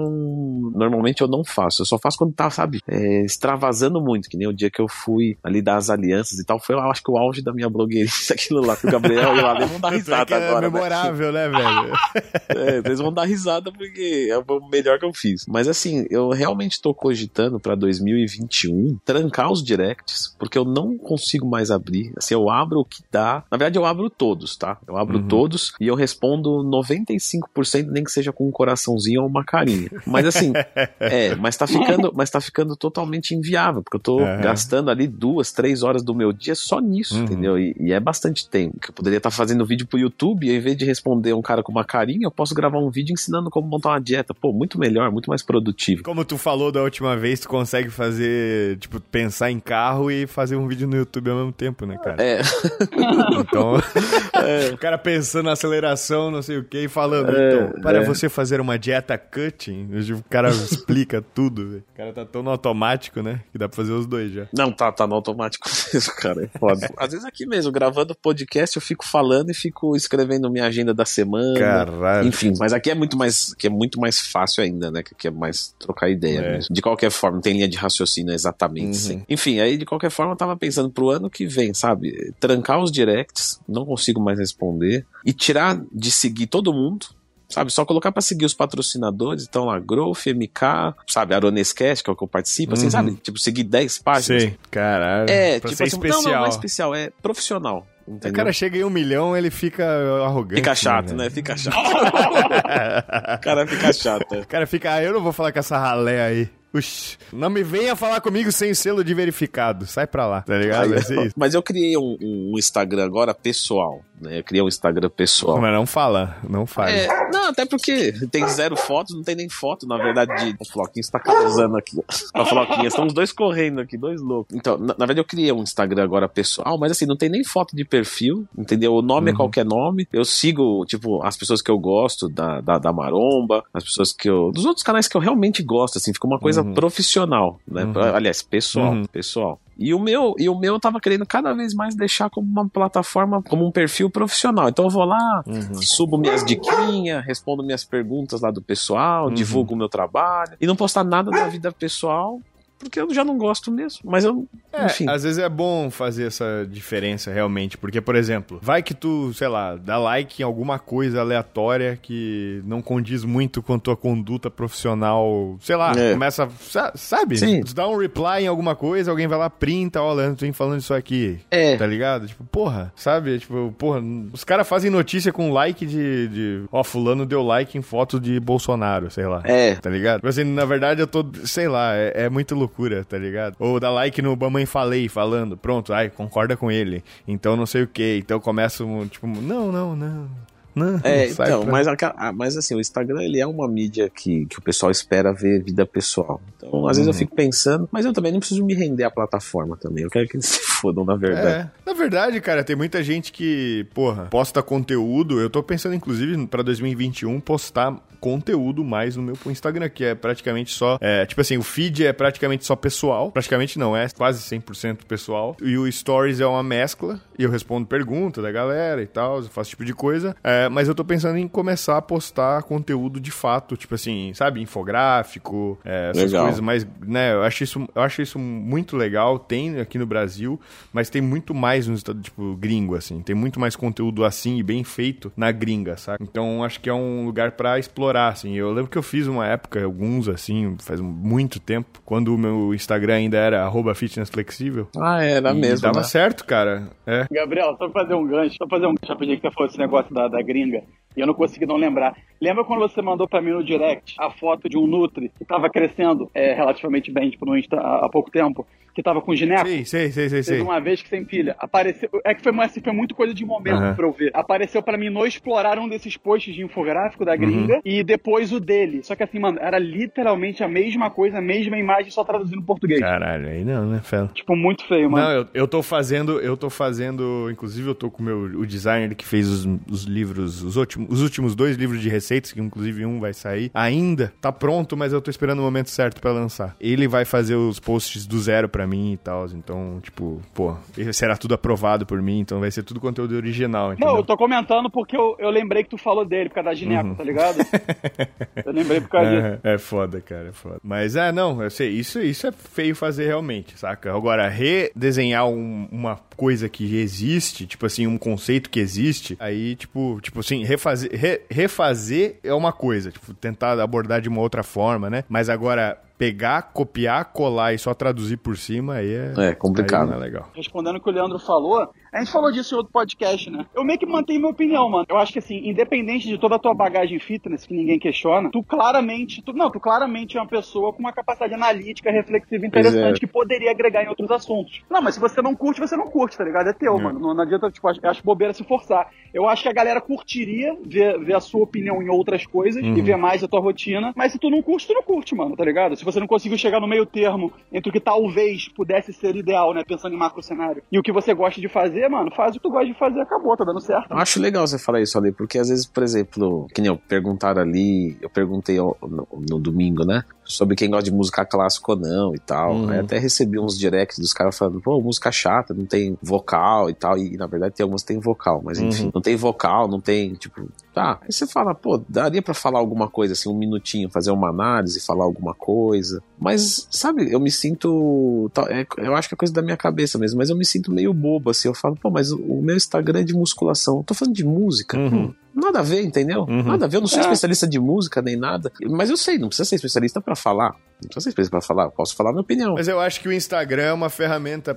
normalmente eu não faço. Eu só faço quando tá, sabe, é, extravasando muito, que nem o dia que eu fui ali dar as alianças e tal. Foi, eu acho que o auge da minha blogueirice, (laughs) aquilo lá, que o Gabriel e o Ale (laughs) vão dar é risada é agora. né? memorável, né, velho? (laughs) É, eles vão dar risada porque é o melhor que eu fiz. Mas assim, eu realmente tô cogitando pra 2021 trancar os directs, porque eu não consigo mais abrir. Assim, eu abro o que dá. Na verdade, eu abro todos, tá? Eu abro Uhum. todos e eu respondo 95%, nem que seja com um coraçãozinho ou uma carinha. Mas assim, (laughs) é, mas tá ficando, mas tá ficando totalmente inviável, porque eu tô Aham. gastando ali duas, três horas do meu dia só nisso, Uhum. entendeu? E, e é bastante tempo. Que eu poderia estar fazendo vídeo pro YouTube e ao invés de responder um cara com uma carinha, eu posso gravar um vídeo ensinando como montar uma dieta. Pô, muito melhor, muito mais produtivo. Como tu falou da última vez, tu consegue fazer, tipo, pensar em carro e fazer um vídeo no YouTube ao mesmo tempo, né, cara? É, (laughs) Então, (laughs) é, o cara pensando na aceleração, não sei o que, e falando, É, então, para é. você fazer uma dieta cutting, o cara explica (laughs) tudo, velho. O cara tá tão no automático, né, que dá pra fazer os dois já. Não, tá, tá no automático (laughs) mesmo, cara. É foda. (laughs) Às vezes aqui mesmo, gravando podcast, eu fico falando e fico escrevendo minha agenda da semana. Caralho. Enfim, mas aqui é muito mais, que é muito mais fácil ainda, né? Que aqui é mais trocar ideia É. mesmo. De qualquer forma, não tem linha de raciocínio exatamente, Uhum. sim. Enfim, aí de qualquer forma eu tava pensando pro ano que vem, sabe? Trancar os directs, não consigo mais responder e tirar de seguir todo mundo. Sabe, só colocar pra seguir os patrocinadores, então lá, Growth, MK, sabe, Aronescast, que é o que eu participo, assim, Uhum. sabe? Tipo, seguir 10 páginas. Sei, caralho. É, pra tipo assim, especial. não, não, não é especial, é profissional. O Entendeu? cara chega em um milhão, ele fica arrogante. Fica chato, velho? né? Fica (laughs) chato. (laughs) o cara fica chato. é. O cara fica, ah, eu não vou falar com essa ralé aí. Uxi, não me venha falar comigo sem selo de verificado. Sai pra lá, tá ligado? Aí, mas eu criei um, um, Instagram agora pessoal, né? Eu criei um Instagram pessoal. Mas não fala, não faz. É, não, até porque tem zero fotos, não tem nem foto, na verdade, de... O Floquinho está causando aqui. A Floquinha, estão os dois correndo aqui, dois loucos. Então, na, na, verdade, eu criei um Instagram agora pessoal, mas assim, não tem nem foto de perfil, entendeu? O nome é uhum. é qualquer nome. Eu sigo, tipo, as pessoas que eu gosto da, da, da Maromba, as pessoas que eu. Dos outros canais que eu realmente gosto, assim, fica uma coisa uhum. Profissional, né? Uhum. Aliás, pessoal, uhum. pessoal. E o meu, e o meu eu tava querendo cada vez mais deixar como uma plataforma, como um perfil profissional. Então eu vou lá, uhum. subo minhas diquinhas, respondo minhas perguntas lá do pessoal, uhum. divulgo o meu trabalho e não postar nada da vida pessoal porque eu já não gosto mesmo. Mas eu. É, enfim. Às vezes é bom fazer essa diferença realmente. Porque, por exemplo, vai que tu, sei lá, dá like em alguma coisa aleatória que não condiz muito com tua conduta profissional. Sei lá, é. começa. Sabe? Sim. Tu dá um reply em alguma coisa, alguém vai lá, printa, olha, tu vem falando isso aqui. É. Tá ligado? Tipo, porra, sabe? Tipo, porra, os caras fazem notícia com like de, de. Ó, fulano deu like em foto de Bolsonaro, sei lá. É. Tá ligado? Mas assim, na verdade eu tô. Sei lá, é, é muito louco loucura, tá ligado? Ou dá like no Mamãe Falei, falando, pronto, ai, concorda com ele. Então não sei o que. Então começa, tipo, não, não, não. Não, é, então, pra... mas, ah, mas assim, o Instagram ele é uma mídia que, que o pessoal espera ver vida pessoal. Então, às vezes eu uhum. fico pensando, mas eu também não preciso me render à plataforma também. Eu quero que eles (laughs) se fodam, na verdade. É, na verdade, cara, tem muita gente que, porra, posta conteúdo. Eu tô pensando, inclusive, pra 2021, postar conteúdo mais no meu Instagram, que é praticamente só. É, tipo assim, o feed é praticamente só pessoal. Praticamente não, é quase 100% pessoal. E o Stories é uma mescla. E eu respondo perguntas da galera e tal, eu faço tipo de coisa. É, mas eu tô pensando em começar a postar conteúdo de fato, tipo assim, sabe, infográfico, é, essas legal. coisas mais. Né, eu acho, isso, eu acho isso muito legal. Tem aqui no Brasil, mas tem muito mais no estado, tipo, gringo, assim. Tem muito mais conteúdo assim e bem feito na gringa, sabe? Então acho que é um lugar para explorar explorar, assim. Eu lembro que eu fiz uma época, alguns, assim, faz muito tempo, quando o meu Instagram ainda era fitnessflexível. Ah, era mesmo, dava né? certo, cara. É. Gabriel, só fazer um gancho, só fazer um gancho rapidinho que você falou esse negócio da, da gringa. E eu não consegui não lembrar. Lembra quando você mandou para mim no direct a foto de um Nutri que tava crescendo é, relativamente bem, tipo, no Insta há pouco tempo? que tava com gineco. Sim, sim, sim, sim. Teve uma vez que sem filha. Apareceu. É que foi, assim, foi muito coisa de momento uhum. pra eu ver. Apareceu pra mim no explorar um desses posts de infográfico da gringa uhum. e depois o dele. Só que assim, mano, era literalmente a mesma coisa, a mesma imagem, só traduzindo em português. Caralho, aí não, né, Fela? Tipo, muito feio, mano. Não, eu, eu tô fazendo, eu tô fazendo, inclusive eu tô com o meu o designer que fez os, os livros, os últimos, os últimos dois livros de receitas, que inclusive um vai sair. Ainda tá pronto, mas eu tô esperando o momento certo para lançar. Ele vai fazer os posts do zero para mim e tal. Então, tipo, pô, será tudo aprovado por mim, então vai ser tudo conteúdo original. Entendeu? Não, eu tô comentando porque eu, eu lembrei que tu falou dele, por causa da gineco, uhum. tá ligado? (laughs) eu lembrei por causa é, disso. É foda, cara, é foda. Mas é, não, eu sei, isso, isso é feio fazer realmente, saca? Agora, redesenhar um, uma coisa que existe, tipo assim, um conceito que existe, aí, tipo, tipo assim, refazer, re, refazer é uma coisa, tipo, tentar abordar de uma outra forma, né? Mas agora, pegar, copiar, colar e só traduzir por cima, aí é, é complicado. Aí é legal. Respondendo o que o Leandro falou, a gente falou disso em outro podcast, né? Eu meio que mantenho minha opinião, mano. Eu acho que assim, independente de toda a tua bagagem fitness, que ninguém questiona, tu claramente, tu, não, tu claramente é uma pessoa com uma capacidade analítica, reflexiva interessante é. que poderia agregar em outros assuntos. Não, mas se você não curte, você não curte, tá ligado? É teu, é. mano. Não, não, adianta, tipo, acho, acho bobeira se forçar. Eu acho que a galera curtiria ver, ver a sua opinião em outras coisas uhum. e ver mais a tua rotina, mas se tu não curte, tu não curte, mano, tá ligado? Se você não conseguiu chegar no meio termo entre o que talvez pudesse ser ideal, né, pensando em macro cenário, e o que você gosta de fazer, mano, faz o que tu gosta de fazer, acabou, tá dando certo. Eu acho legal você falar isso ali, porque às vezes, por exemplo, que nem eu perguntaram ali, eu perguntei no, no domingo, né, sobre quem gosta de música clássica ou não e tal. Uhum. Aí até recebi uns directs dos caras falando, pô, música chata, não tem vocal e tal. E na verdade tem algumas que tem vocal, mas enfim, uhum. não tem vocal, não tem, tipo, tá. Aí você fala, pô, daria para falar alguma coisa assim, um minutinho, fazer uma análise, falar alguma coisa. Mas, sabe, eu me sinto. É, eu acho que é coisa da minha cabeça mesmo, mas eu me sinto meio bobo, assim. Eu falo, pô, mas o meu Instagram é de musculação. Eu tô falando de música. Uhum. Hum, nada a ver, entendeu? Uhum. Nada a ver. Eu não sou é. especialista de música nem nada. Mas eu sei, não precisa ser especialista para falar. Não precisa ser especialista pra falar. Eu posso falar a minha opinião. Mas eu acho que o Instagram é uma ferramenta,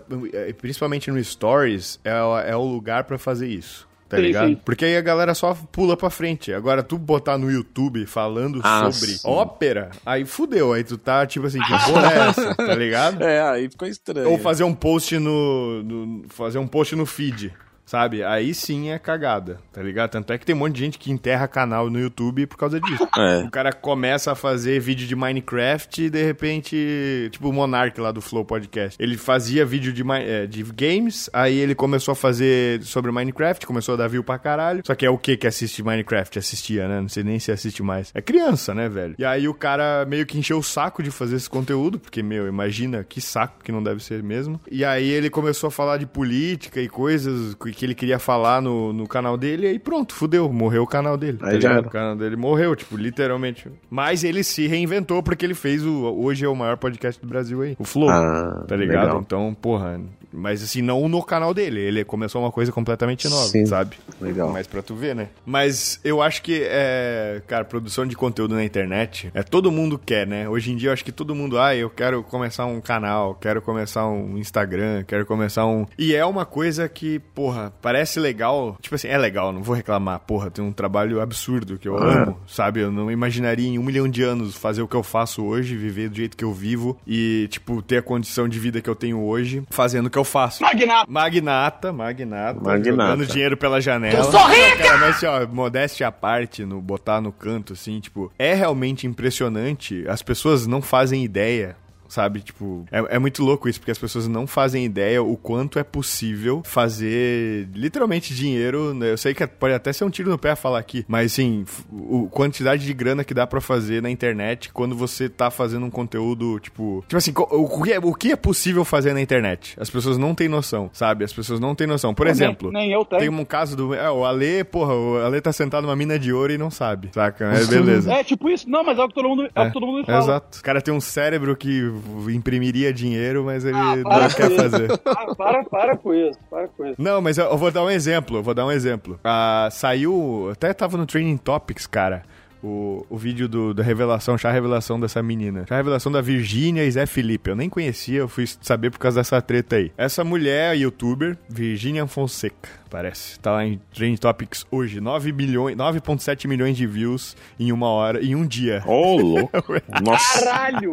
principalmente no Stories, é, é o lugar para fazer isso tá Sim, ligado? sim. Porque aí a galera só pula pra frente. Agora, tu botar no YouTube falando Ah, sobre sim. ópera, aí fudeu. Aí tu tá tipo assim, que porra é essa, tá ligado? (laughs) É, aí ficou estranho. Ou fazer um post no, no- Fazer um post no feed. Sabe? Aí sim é cagada, tá ligado? Tanto é que tem um monte de gente que enterra canal no YouTube por causa disso. (laughs) É. O cara começa a fazer vídeo de Minecraft e de repente, tipo o Monark lá do Flow Podcast. Ele fazia vídeo de, é, de games, aí ele começou a fazer sobre Minecraft, começou a dar view pra caralho. Só que é o que que assiste Minecraft? Assistia, né? Não sei nem se assiste mais. É criança, né, velho? E aí o cara meio que encheu o saco de fazer esse conteúdo, porque, meu, imagina que saco que não deve ser mesmo. E aí ele começou a falar de política e coisas que ele queria falar no, no canal dele, e aí pronto, fudeu, morreu o canal dele. Aí tá já ligado? era. O canal dele morreu, tipo, literalmente. Mas ele se reinventou porque ele fez o. Hoje é o maior podcast do Brasil aí. O Flow. Ah, tá ligado? legal. Então, porra. Mas assim, não no canal dele. Ele começou uma coisa completamente nova, Sim. sabe? Legal. Mas pra tu ver, né? Mas eu acho que, é, cara, produção de conteúdo na internet, é todo mundo quer, né? Hoje em dia eu acho que todo mundo, ah, eu quero começar um canal, quero começar um Instagram, quero começar um. E é uma coisa que, porra, parece legal. Tipo assim, é legal, não vou reclamar. Porra, tem um trabalho absurdo que eu Ah. amo, sabe? Eu não imaginaria em um milhão de anos fazer o que eu faço hoje, viver do jeito que eu vivo e, tipo, ter a condição de vida que eu tenho hoje fazendo o que eu faço. Magnata. Magnata, magnata, Magnata. jogando dinheiro pela janela. Eu sou rica! Cara, mas assim, ó, modéstia à parte, no botar no canto, assim, tipo, é realmente impressionante. As pessoas não fazem ideia. Sabe, tipo, é, é muito louco isso, porque as pessoas não fazem ideia o quanto é possível fazer literalmente dinheiro. né? Eu sei que pode até ser um tiro no pé falar aqui, mas f- o quantidade de grana que dá pra fazer na internet quando você tá fazendo um conteúdo, tipo. Tipo assim, o que, é, o que é possível fazer na internet? As pessoas não têm noção, sabe? As pessoas não têm noção. Por Nem- exemplo, nem eu tenho. tem um caso do. É, o Ale, porra, o Ale tá sentado numa mina de ouro e não sabe, saca? É beleza. É tipo isso. Não, mas é o que todo mundo, é o que todo mundo fala. Exato. O cara tem um cérebro que imprimiria dinheiro, mas ele Ah, não quer fazer. (laughs) Ah, para, para com isso. Para com isso. Não, mas eu, eu vou dar um exemplo, eu vou dar um exemplo. Ah, saiu, até tava no Training Topics, cara. O, o vídeo do, da revelação, chá revelação dessa menina. Chá revelação da Virgínia e Zé Felipe. Eu nem conhecia, eu fui saber por causa dessa treta aí. Essa mulher, youtuber, Virgínia Fonseca, parece. Tá lá em Training Topics hoje. 9 milhões, 9.7 milhões de views em uma hora, em um dia. Ô, louco. (laughs) Nossa. Caralho!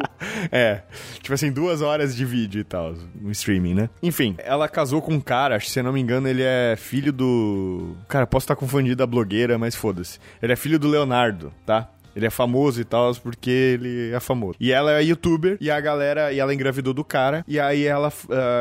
É, tipo assim, duas horas de vídeo e tal, no streaming, né? Enfim, ela casou com um cara, acho que se eu não me engano, ele é filho do. Cara, posso estar confundindo a blogueira, mas foda-se. Ele é filho do Leonardo, tá? Ele é famoso e tal, porque ele é famoso. E ela é youtuber, e a galera, e ela engravidou do cara, e aí ela,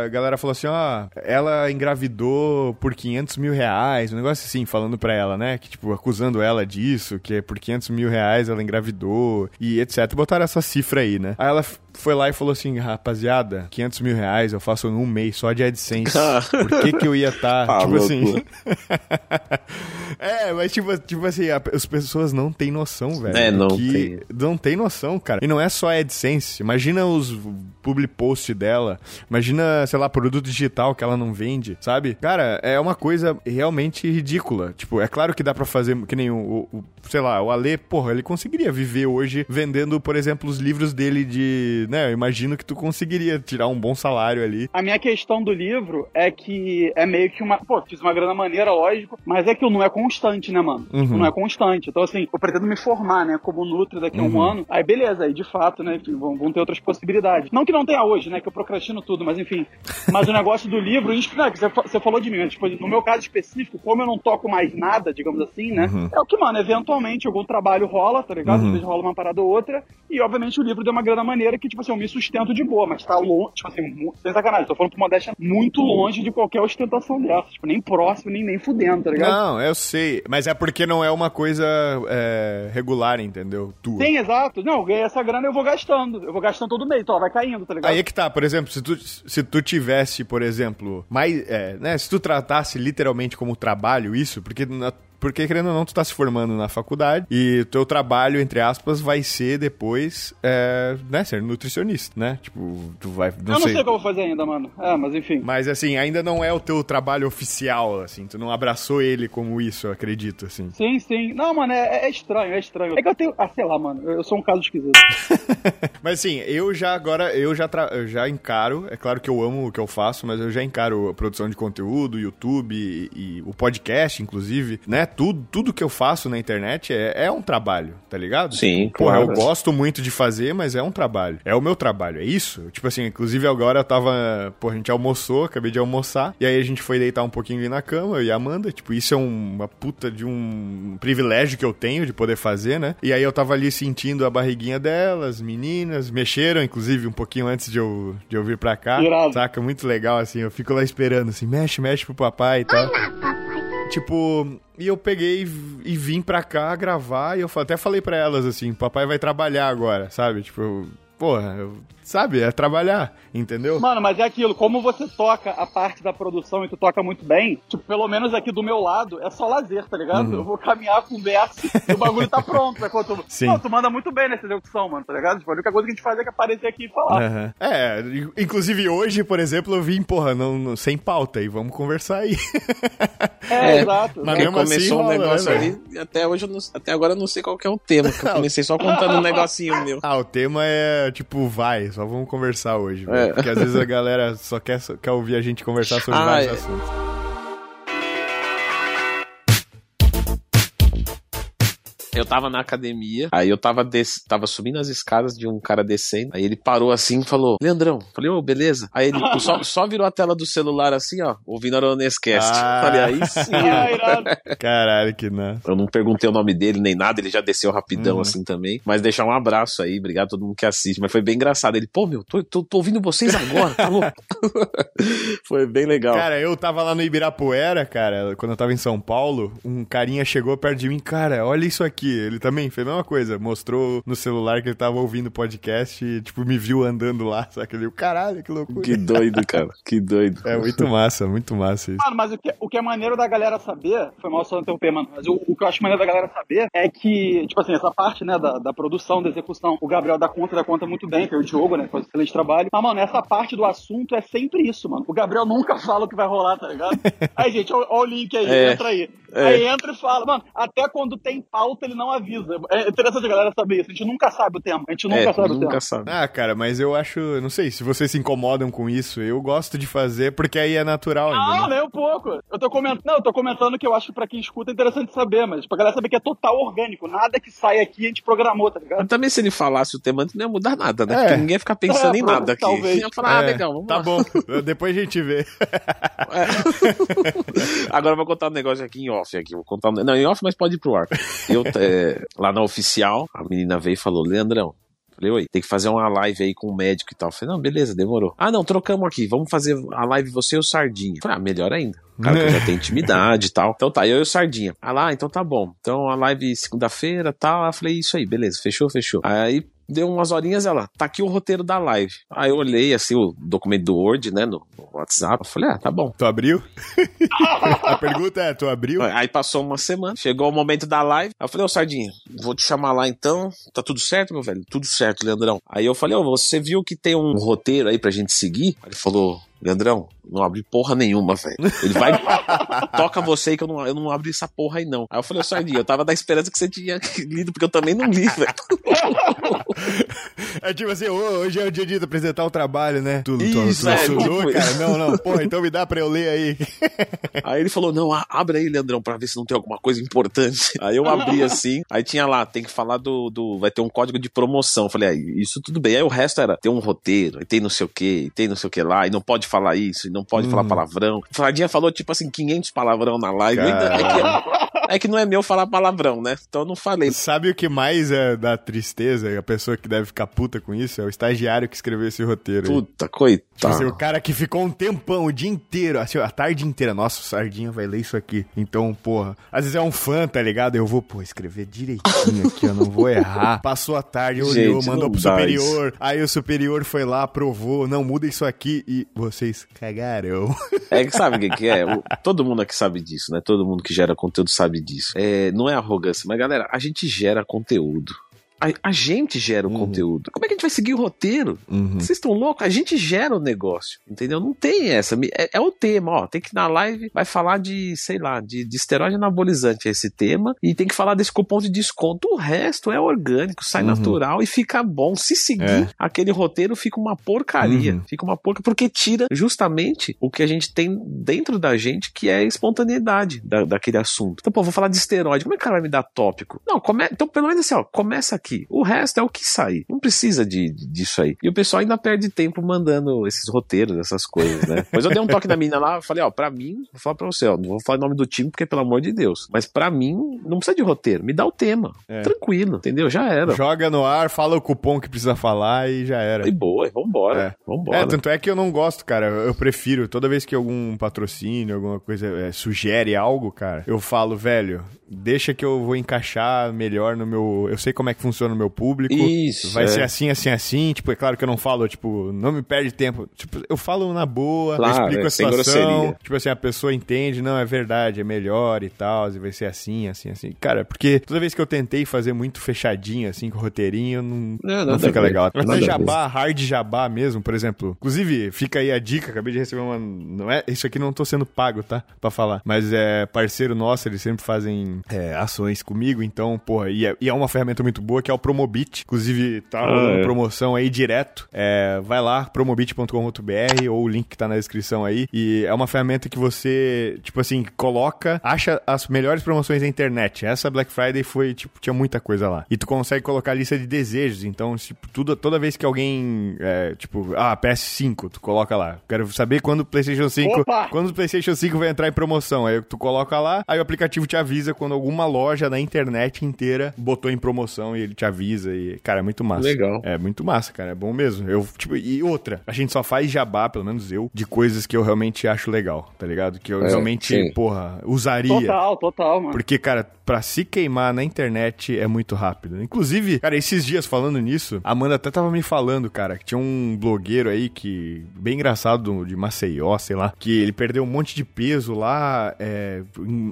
a galera falou assim, ó, ela engravidou por 500 mil reais, um negócio assim, falando pra ela, né, que tipo, acusando ela disso, que é por 500 mil reais ela engravidou, e etc. Botaram essa cifra aí, né. Aí ela foi lá e falou assim, rapaziada, 500 mil reais eu faço num mês só de AdSense. (laughs) Por que que eu ia estar, (laughs) Ah, tipo assim... (laughs) é, mas tipo, tipo assim, as pessoas não têm noção, velho. É, não que tem. Não tem noção, cara. E não é só AdSense. Imagina os public post dela. Imagina, sei lá, produto digital que ela não vende, sabe? Cara, é uma coisa realmente ridícula. Tipo, é claro que dá pra fazer, que nem o, o- o- sei lá, o Ale, porra, ele conseguiria viver hoje vendendo, por exemplo, os livros dele de, né, eu imagino que tu conseguiria tirar um bom salário ali. A minha questão do livro é que é meio que uma. Pô, fiz uma grana maneira, lógico, mas é que não é constante, né, mano? Uhum. Não é constante. Então, assim, eu pretendo me formar, né, como Nutri daqui a um Uhum. ano. Aí, beleza, aí de fato, né, enfim, vão, vão ter outras possibilidades. Não que não tenha hoje, né, que eu procrastino tudo, mas enfim. Mas o negócio do livro, (laughs) né, que você, você falou de mim, né, tipo, no meu caso específico, como eu não toco mais nada, digamos assim, né, Uhum. é o que, mano, eventualmente algum trabalho rola, tá ligado? Uhum. Às vezes rola uma parada ou outra, e obviamente o livro deu uma grana maneira que, tipo assim, eu me sustento de boa, mas tá longe, tipo assim, sem sacanagem, tô falando por modéstia muito longe de qualquer ostentação dessa, tipo, nem próximo, nem, nem fudendo, tá ligado? Não, eu sei. Mas é porque não é uma coisa é, regular, entendeu? Tua. Sim, exato. Não, eu ganhei essa grana eu vou gastando. Eu vou gastando todo mês, então, ó, vai caindo, tá ligado? Aí é que tá, por exemplo, se tu, se tu tivesse, por exemplo, mais. É, né, se tu tratasse literalmente como trabalho isso, porque na- porque querendo ou não, tu tá se formando na faculdade e o teu trabalho, entre aspas, vai ser depois, é, né, ser nutricionista, né? Tipo, tu vai. Não eu não sei. o que eu vou fazer ainda, mano. É, mas enfim. Mas assim, ainda não é o teu trabalho oficial, assim, tu não abraçou ele como isso, eu acredito, assim. Sim, sim. Não, mano, é, é estranho, é estranho. É que eu tenho. Ah, sei lá, mano, eu sou um caso esquisito. (laughs) mas assim, eu já agora, eu já, tra... eu já encaro, é claro que eu amo o que eu faço, mas eu já encaro a produção de conteúdo, YouTube e, e o podcast, inclusive, né? Tudo, tudo que eu faço na internet é, é um trabalho, tá ligado? Sim, Pô, claro. eu gosto muito de fazer, mas é um trabalho. É o meu trabalho, é isso? Tipo assim, inclusive agora eu tava. Pô, a gente almoçou, acabei de almoçar, e aí a gente foi deitar um pouquinho ali na cama, eu e a Amanda. Tipo, isso é uma puta de um privilégio que eu tenho de poder fazer, né? E aí eu tava ali sentindo a barriguinha delas, meninas, mexeram, inclusive, um pouquinho antes de eu, de eu vir pra cá. Irado. Saca? Muito legal, assim. Eu fico lá esperando, assim, mexe, mexe pro papai e tal. Tipo, e eu peguei e vim pra cá gravar e eu até falei pra elas assim, papai vai trabalhar agora, sabe? Tipo, porra, eu sabe? É trabalhar, entendeu? Mano, mas é aquilo, como você toca a parte da produção e tu toca muito bem, tipo, pelo menos aqui do meu lado, é só lazer, tá ligado? Uhum. Eu vou caminhar, conversa e o bagulho tá pronto, né? Tu... Sim. Não, tu manda muito bem nessa execução, mano, tá ligado? Tipo, a única coisa que a gente faz é que aparecer aqui e falar. Uhum. É, inclusive hoje, por exemplo, eu vim, porra, não, não sem pauta e vamos conversar aí. É, é exato. Mas mesmo assim, começou assim, um negócio né, ali, e até hoje, não, até agora eu não sei qual que é o tema, eu (laughs) comecei só contando um negocinho meu. Ah, o tema é, tipo, vai, só vamos conversar hoje, é. Porque às vezes a (laughs) galera só quer, quer ouvir a gente conversar sobre ah, vários é. assuntos. Eu tava na academia, aí eu tava, des... tava subindo as escadas de um cara descendo, aí ele parou assim e falou, Leandrão, falei, ô, oh, beleza. Aí ele só, só virou a tela do celular assim, ó, ouvindo Aronescast. Ah. Falei, aí sim. (laughs) Caralho, que não. Eu não perguntei o nome dele nem nada, ele já desceu rapidão hum. assim também. Mas deixar um abraço aí, obrigado a todo mundo que assiste. Mas foi bem engraçado. Ele, pô, meu, tô, tô, tô ouvindo vocês agora, tá louco? (laughs) foi bem legal. Cara, eu tava lá no Ibirapuera, cara, quando eu tava em São Paulo, um carinha chegou perto de mim, cara, olha isso aqui aqui. Ele também fez a mesma coisa. Mostrou no celular que ele tava ouvindo podcast e, tipo, me viu andando lá. (laughs) Sabe? Ele, caralho, que loucura. Que doido, cara. Que doido. É muito massa, muito massa isso. Mano, mas o que, o que é maneiro da galera saber, foi mal só interromper, mano, mas o, o que eu acho maneiro da galera saber é que, tipo assim, essa parte, né, da, da produção, da execução, o Gabriel dá conta, dá conta muito bem, que é o Diogo, né, faz um excelente trabalho. Mas, mano, essa parte do assunto é sempre isso, mano. O Gabriel nunca (laughs) fala o que vai rolar, tá ligado? Aí, gente, olha o link aí, é. entra aí. É. Aí entra e fala, mano, até quando tem pauta ele não avisa. É interessante a galera saber isso. A gente nunca sabe o tema. A gente nunca é, sabe nunca o tema. Sabe. Ah, cara, mas eu acho, não sei, se vocês se incomodam com isso, eu gosto de fazer porque aí é natural ainda. Não, né? nem um pouco. Eu tô comentando, não, eu tô comentando que eu acho que pra quem escuta é interessante saber, mas pra galera saber que é total orgânico. Nada que sai aqui a gente programou, tá ligado? Mas também se ele falasse o tema antes não ia mudar nada, né? É. Porque ninguém ia ficar pensando é, em nada aqui. Talvez. Ia falar, ah, é, legal, vamos Tá lá. bom, depois a gente vê. (laughs) É. (laughs) Agora eu vou contar um negócio aqui em off aqui. Vou contar um... Não, em off, mas pode ir pro ar. Eu, é, lá na oficial, a menina veio e falou: Leandrão, Falei, oi, tem que fazer uma live aí com o médico e tal. Falei, não, beleza, demorou. Ah, não, trocamos aqui, vamos fazer a live você e o Sardinha. Falei, ah, melhor ainda. O cara que já tem (laughs) intimidade e tal. Então tá, eu e o Sardinha. Ah lá, então tá bom. Então a live segunda-feira e tal. Eu falei, isso aí, beleza, fechou, fechou. Aí deu umas horinhas, ela, tá aqui o roteiro da live. Aí eu olhei, assim, o documento do Word, né, no, no WhatsApp. Eu falei, ah, tá bom. Tu abriu? (laughs) a pergunta é, tu abriu? Aí passou uma semana, chegou o momento da live. Aí eu falei, ô Sardinha, vou te chamar lá então. Tá tudo certo, meu velho? Tudo certo, Leandrão. Aí eu falei, ô, você viu que tem um roteiro aí pra gente seguir? Aí ele falou, Leandrão, não abri porra nenhuma, velho. Ele vai, (laughs) toca você aí que eu não, eu não abri essa porra aí não. Aí eu falei, ô Sardinha, eu tava da esperança que você tinha lido, porque eu também não li, velho. É tipo assim, hoje é o dia de apresentar o trabalho, né? Tu, Isso, tu, é, tu cara? Não, não, porra, então me dá pra eu ler aí. (laughs) Aí ele falou, não, abre aí, Leandrão, pra ver se não tem alguma coisa importante. Aí eu abri assim, aí tinha lá, tem que falar do, do vai ter um código de promoção. Eu falei, ah, isso tudo bem. Aí o resto era, tem um roteiro, e tem não sei o que, tem não sei o que lá, e não pode falar isso, e não pode hum. falar palavrão. O Fradinha falou, tipo assim, 500 palavrão na live. Ainda, é, que, não é meu falar palavrão, né? Então eu não falei. Sabe o que mais é da tristeza? A pessoa que deve ficar puta com isso é o estagiário que escreveu esse roteiro. Puta, aí. coitado. Tipo assim, o cara que ficou um tempão, o dia inteiro, assim, a tarde inteira. Nossa, o Sardinha vai ler isso aqui. Então, porra, às vezes é um fã, tá ligado? Eu vou, pô, escrever direitinho aqui, eu não vou errar. (laughs) Passou a tarde, olhou, mandou pro superior. Isso. Aí o superior foi lá, aprovou, não, muda isso aqui e vocês cagaram. É que sabe o que, que é? O, todo mundo aqui sabe disso, né? Todo mundo que gera conteúdo sabe sabe disso. É, não é arrogância, mas galera, a gente gera conteúdo. A, a, gente gera o uhum. conteúdo. Como é que a gente vai seguir o roteiro? Uhum. Vocês estão loucos? A gente gera o negócio, entendeu? Não tem essa. É, é, o tema, ó. Tem que ir na live, vai falar de, sei lá, de, de esteroide anabolizante, esse tema, e tem que falar desse cupom de desconto. O resto é orgânico, sai uhum. natural e fica bom. Se seguir é. aquele roteiro, fica uma porcaria. Uhum. Fica uma porca, porque tira justamente o que a gente tem dentro da gente, que é a espontaneidade da, daquele assunto. Então, pô, vou falar de esteroide. Como é que o cara vai me dar tópico? Não, come... então pelo menos assim, ó, começa aqui aqui. O resto é o que sai. Não precisa de, de, disso aí. E o pessoal ainda perde tempo mandando esses roteiros, essas coisas, né? (laughs) Mas eu dei um toque na menina lá, falei, ó, pra mim, vou falar pra você, ó, não vou falar o nome do time porque, pelo amor de Deus. Mas pra mim, não precisa de roteiro. Me dá o tema. É. Tranquilo, entendeu? Já era. Joga no ar, fala o cupom que precisa falar e já era. E boa, vambora. É. Vambora. É, tanto é que eu não gosto, cara. Eu prefiro, toda vez que algum patrocínio, alguma coisa é, sugere algo, cara, eu falo, velho, deixa que eu vou encaixar melhor no meu. Eu sei como é que funciona o meu público. Isso. Vai é. ser assim, assim, assim. Tipo, é claro que eu não falo, tipo, não me perde tempo. Tipo, eu falo na boa, claro, explico é, a situação. Tipo assim, a pessoa entende, não, é verdade, é melhor e tal, e vai ser assim, assim, assim. Cara, porque toda vez que eu tentei fazer muito fechadinho, assim, com roteirinho, não, não, não fica legal. Até jabá, hard jabá mesmo, por exemplo. Inclusive, fica aí a dica, acabei de receber uma. Não é, isso aqui não tô sendo pago, tá? Pra falar. Mas é parceiro nosso, eles sempre fazem é, ações comigo, então, porra, e é, e é, uma ferramenta muito boa que é o Promobit. Inclusive, tá ah, é. promoção aí direto. É, vai lá, promobit.com.br ou o link que tá na descrição aí. E é uma ferramenta que você, tipo assim, coloca, acha as melhores promoções da internet. Essa Black Friday foi, tipo, tinha muita coisa lá. E tu consegue colocar a lista de desejos. Então, tipo, tudo, toda vez que alguém, é, tipo, ah, PS5, tu coloca lá. Quero saber quando o PlayStation 5, Opa! quando o PlayStation 5 vai entrar em promoção. Aí tu coloca lá, aí o aplicativo te avisa quando alguma loja na internet inteira botou em promoção e ele te avisa. E, cara, é muito massa. Legal. É muito massa, cara. É bom mesmo. Eu, tipo, e outra, a gente só faz jabá, pelo menos eu, de coisas que eu realmente acho legal, tá ligado? Que eu é, realmente, sim. porra, usaria. Total, total, mano. Porque, cara, pra se queimar na internet é muito rápido. Inclusive, cara, esses dias falando nisso, a Amanda até tava me falando, cara, que tinha um blogueiro aí que, bem engraçado, de Maceió, sei lá, que ele perdeu um monte de peso lá, é,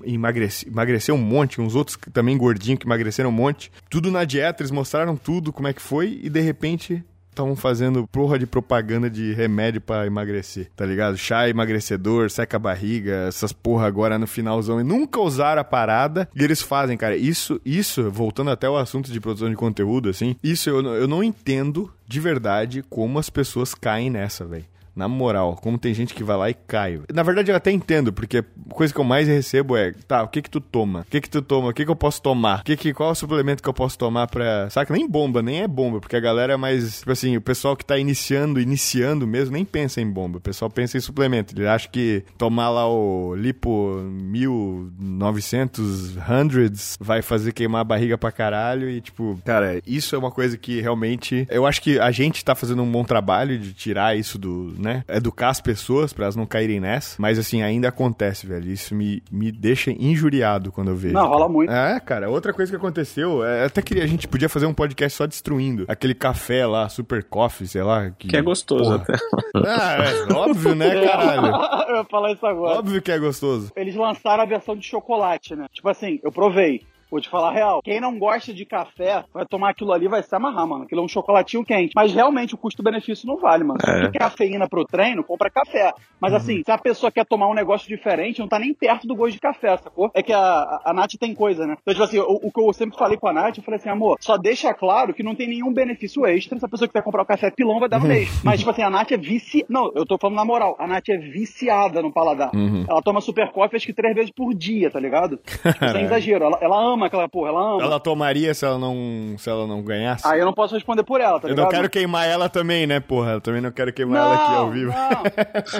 emagrece, emagreceu um monte, uns outros também gordinhos que emagreceram um monte. Tudo na dieta, eles mostraram tudo, como é que foi, e de repente estavam fazendo porra de propaganda de remédio para emagrecer, tá ligado? Chá emagrecedor, seca a barriga, essas porra agora no finalzão e nunca usaram a parada e eles fazem, cara. Isso, isso, voltando até o assunto de produção de conteúdo, assim, isso eu, eu não entendo de verdade como as pessoas caem nessa, velho. Na moral, como tem gente que vai lá e cai. Na verdade, eu até entendo, porque a coisa que eu mais recebo é, tá, o que que tu toma? O que que tu toma? O que que eu posso tomar? O que que, qual é o suplemento que eu posso tomar pra... Saca? Nem bomba, nem é bomba, porque a galera é mais, tipo assim, o pessoal que tá iniciando, iniciando mesmo, nem pensa em bomba. O pessoal pensa em suplemento. Ele acha que tomar lá o Lipo 1900 hundreds vai fazer queimar a barriga pra caralho e, tipo, cara, isso é uma coisa que realmente... Eu acho que a gente tá fazendo um bom trabalho de tirar isso do né? Educar as pessoas para elas não caírem nessa. Mas assim, ainda acontece, velho. Isso me, me deixa injuriado quando eu vejo. Não, rola muito. É, cara. Outra coisa que aconteceu, é, até queria, a gente podia fazer um podcast só destruindo. Aquele café lá, Super Coffee, sei lá. Que, que é gostoso porra. até. Ah, é óbvio, né, (laughs) caralho? (laughs) eu ia falar isso agora. Óbvio que é gostoso. Eles lançaram a versão de chocolate, né? Tipo assim, eu provei. Vou te falar a real. Quem não gosta de café, vai tomar aquilo ali vai se amarrar, mano. Aquilo é um chocolatinho quente. Mas realmente o custo-benefício não vale, mano. É. Se cafeína pro treino, compra café. Mas uhum. assim, se a pessoa quer tomar um negócio diferente, não tá nem perto do gosto de café, sacou? É que a, a, a Nath tem coisa, né? Então, tipo assim, o, o, que eu sempre falei com a Nath, eu falei assim, amor, só deixa claro que não tem nenhum benefício extra se a pessoa quiser comprar o café pilão, vai dar no mês. Mas, tipo assim, a Nath é vici... Não, eu tô falando na moral. A Nath é viciada no paladar. Uhum. Ela toma super coffee acho que três vezes por dia, tá ligado? (laughs) Tipo, sem exagero. Ela, ela ama aquela porra, ela ama ela tomaria se ela não, se ela não ganhasse? Aí eu não posso responder por ela, tá Eu ligado? não quero queimar ela também, né, porra? Eu também não quero queimar não, ela aqui ao vivo. Não.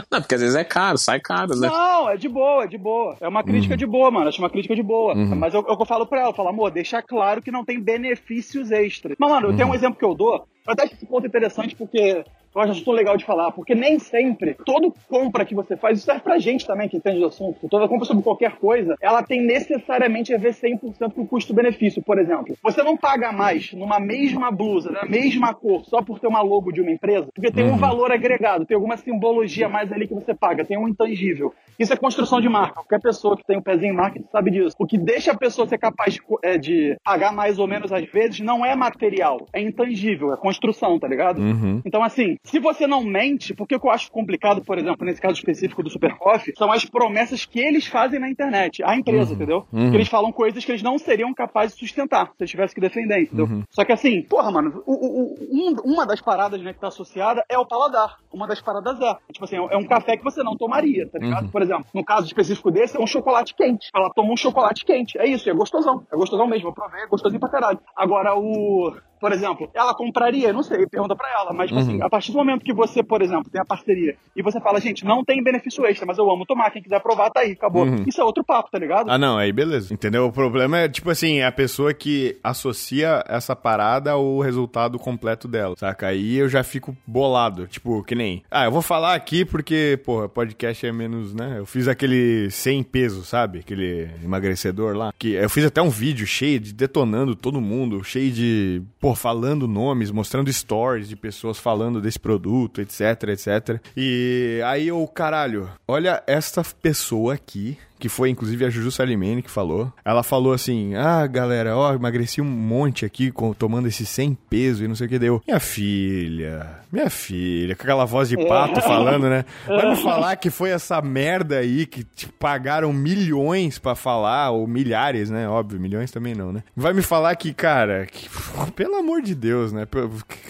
(laughs) não, porque às vezes é caro, sai caro, né? Não, é de boa, é de boa. É uma crítica uhum. de boa, mano. Acho uma crítica de boa. Uhum. Mas eu, eu, eu falo pra ela, eu falo, amor, deixa claro que não tem benefícios extras. Mas, mano, uhum. tem um exemplo que eu dou. Eu acho esse ponto interessante porque eu acho assunto legal de falar, porque nem sempre, toda compra que você faz, isso serve pra gente também que entende do assunto, toda compra sobre qualquer coisa, ela tem necessariamente a ver 100% com custo-benefício. Por exemplo, você não paga mais numa mesma blusa, na mesma cor, só por ter uma logo de uma empresa, porque tem um uhum. valor agregado, tem alguma simbologia mais ali que você paga, tem um intangível. Isso é construção de marca. Qualquer pessoa que tem um pezinho em marketing sabe disso. O que deixa a pessoa ser capaz de, é, de pagar mais ou menos às vezes não é material, é intangível, é construção, tá ligado? Uhum. Então, assim, se você não mente, porque o que eu acho complicado, por exemplo, nesse caso específico do Super Coffee, são as promessas que eles fazem na internet, a empresa, uhum. entendeu? Uhum. Que eles falam coisas que eles não seriam capazes de sustentar se eles tivessem que defender, entendeu? Uhum. Só que assim, porra, mano, o, o, um, uma das paradas né, que tá associada é o paladar. Uma das paradas é. Tipo assim, é um café que você não tomaria, tá ligado? Uhum. Por exemplo, no caso específico desse, é um chocolate quente. Ela toma um chocolate quente. É isso, é gostosão. É gostosão mesmo. Eu provei, é gostosinho pra caralho. Agora, o por exemplo, ela compraria? Não sei, pergunta para ela. Mas, tipo assim, uhum. assim, a partir do momento que você, por exemplo, tem a parceria e você fala, gente, não tem benefício extra, mas eu amo tomar, quem quiser provar, tá aí, acabou. Uhum. Isso é outro papo, tá ligado? Ah, não, aí beleza. Entendeu? O problema é, tipo assim, a pessoa que associa essa parada ao resultado completo dela, saca? Aí eu já fico bolado. Tipo, que nem. Ah, eu vou falar aqui porque, porra, podcast é menos, né? Eu fiz aquele 100 peso, sabe? Aquele emagrecedor lá. Que eu fiz até um vídeo cheio de detonando todo mundo, cheio de. Porra, falando nomes, mostrando stories de pessoas falando desse produto, etc, etc. E aí eu, caralho, olha esta pessoa aqui que foi inclusive a Juju Salimene que falou. Ela falou assim: Ah, galera, ó, emagreci um monte aqui com, tomando esse 100 peso e não sei o que deu. Minha filha, minha filha, com aquela voz de pato (laughs) falando, né? Vai me falar que foi essa merda aí que te pagaram milhões para falar, ou milhares, né? Óbvio, milhões também não, né? Vai me falar que, cara, que, (laughs) pelo amor de Deus, né?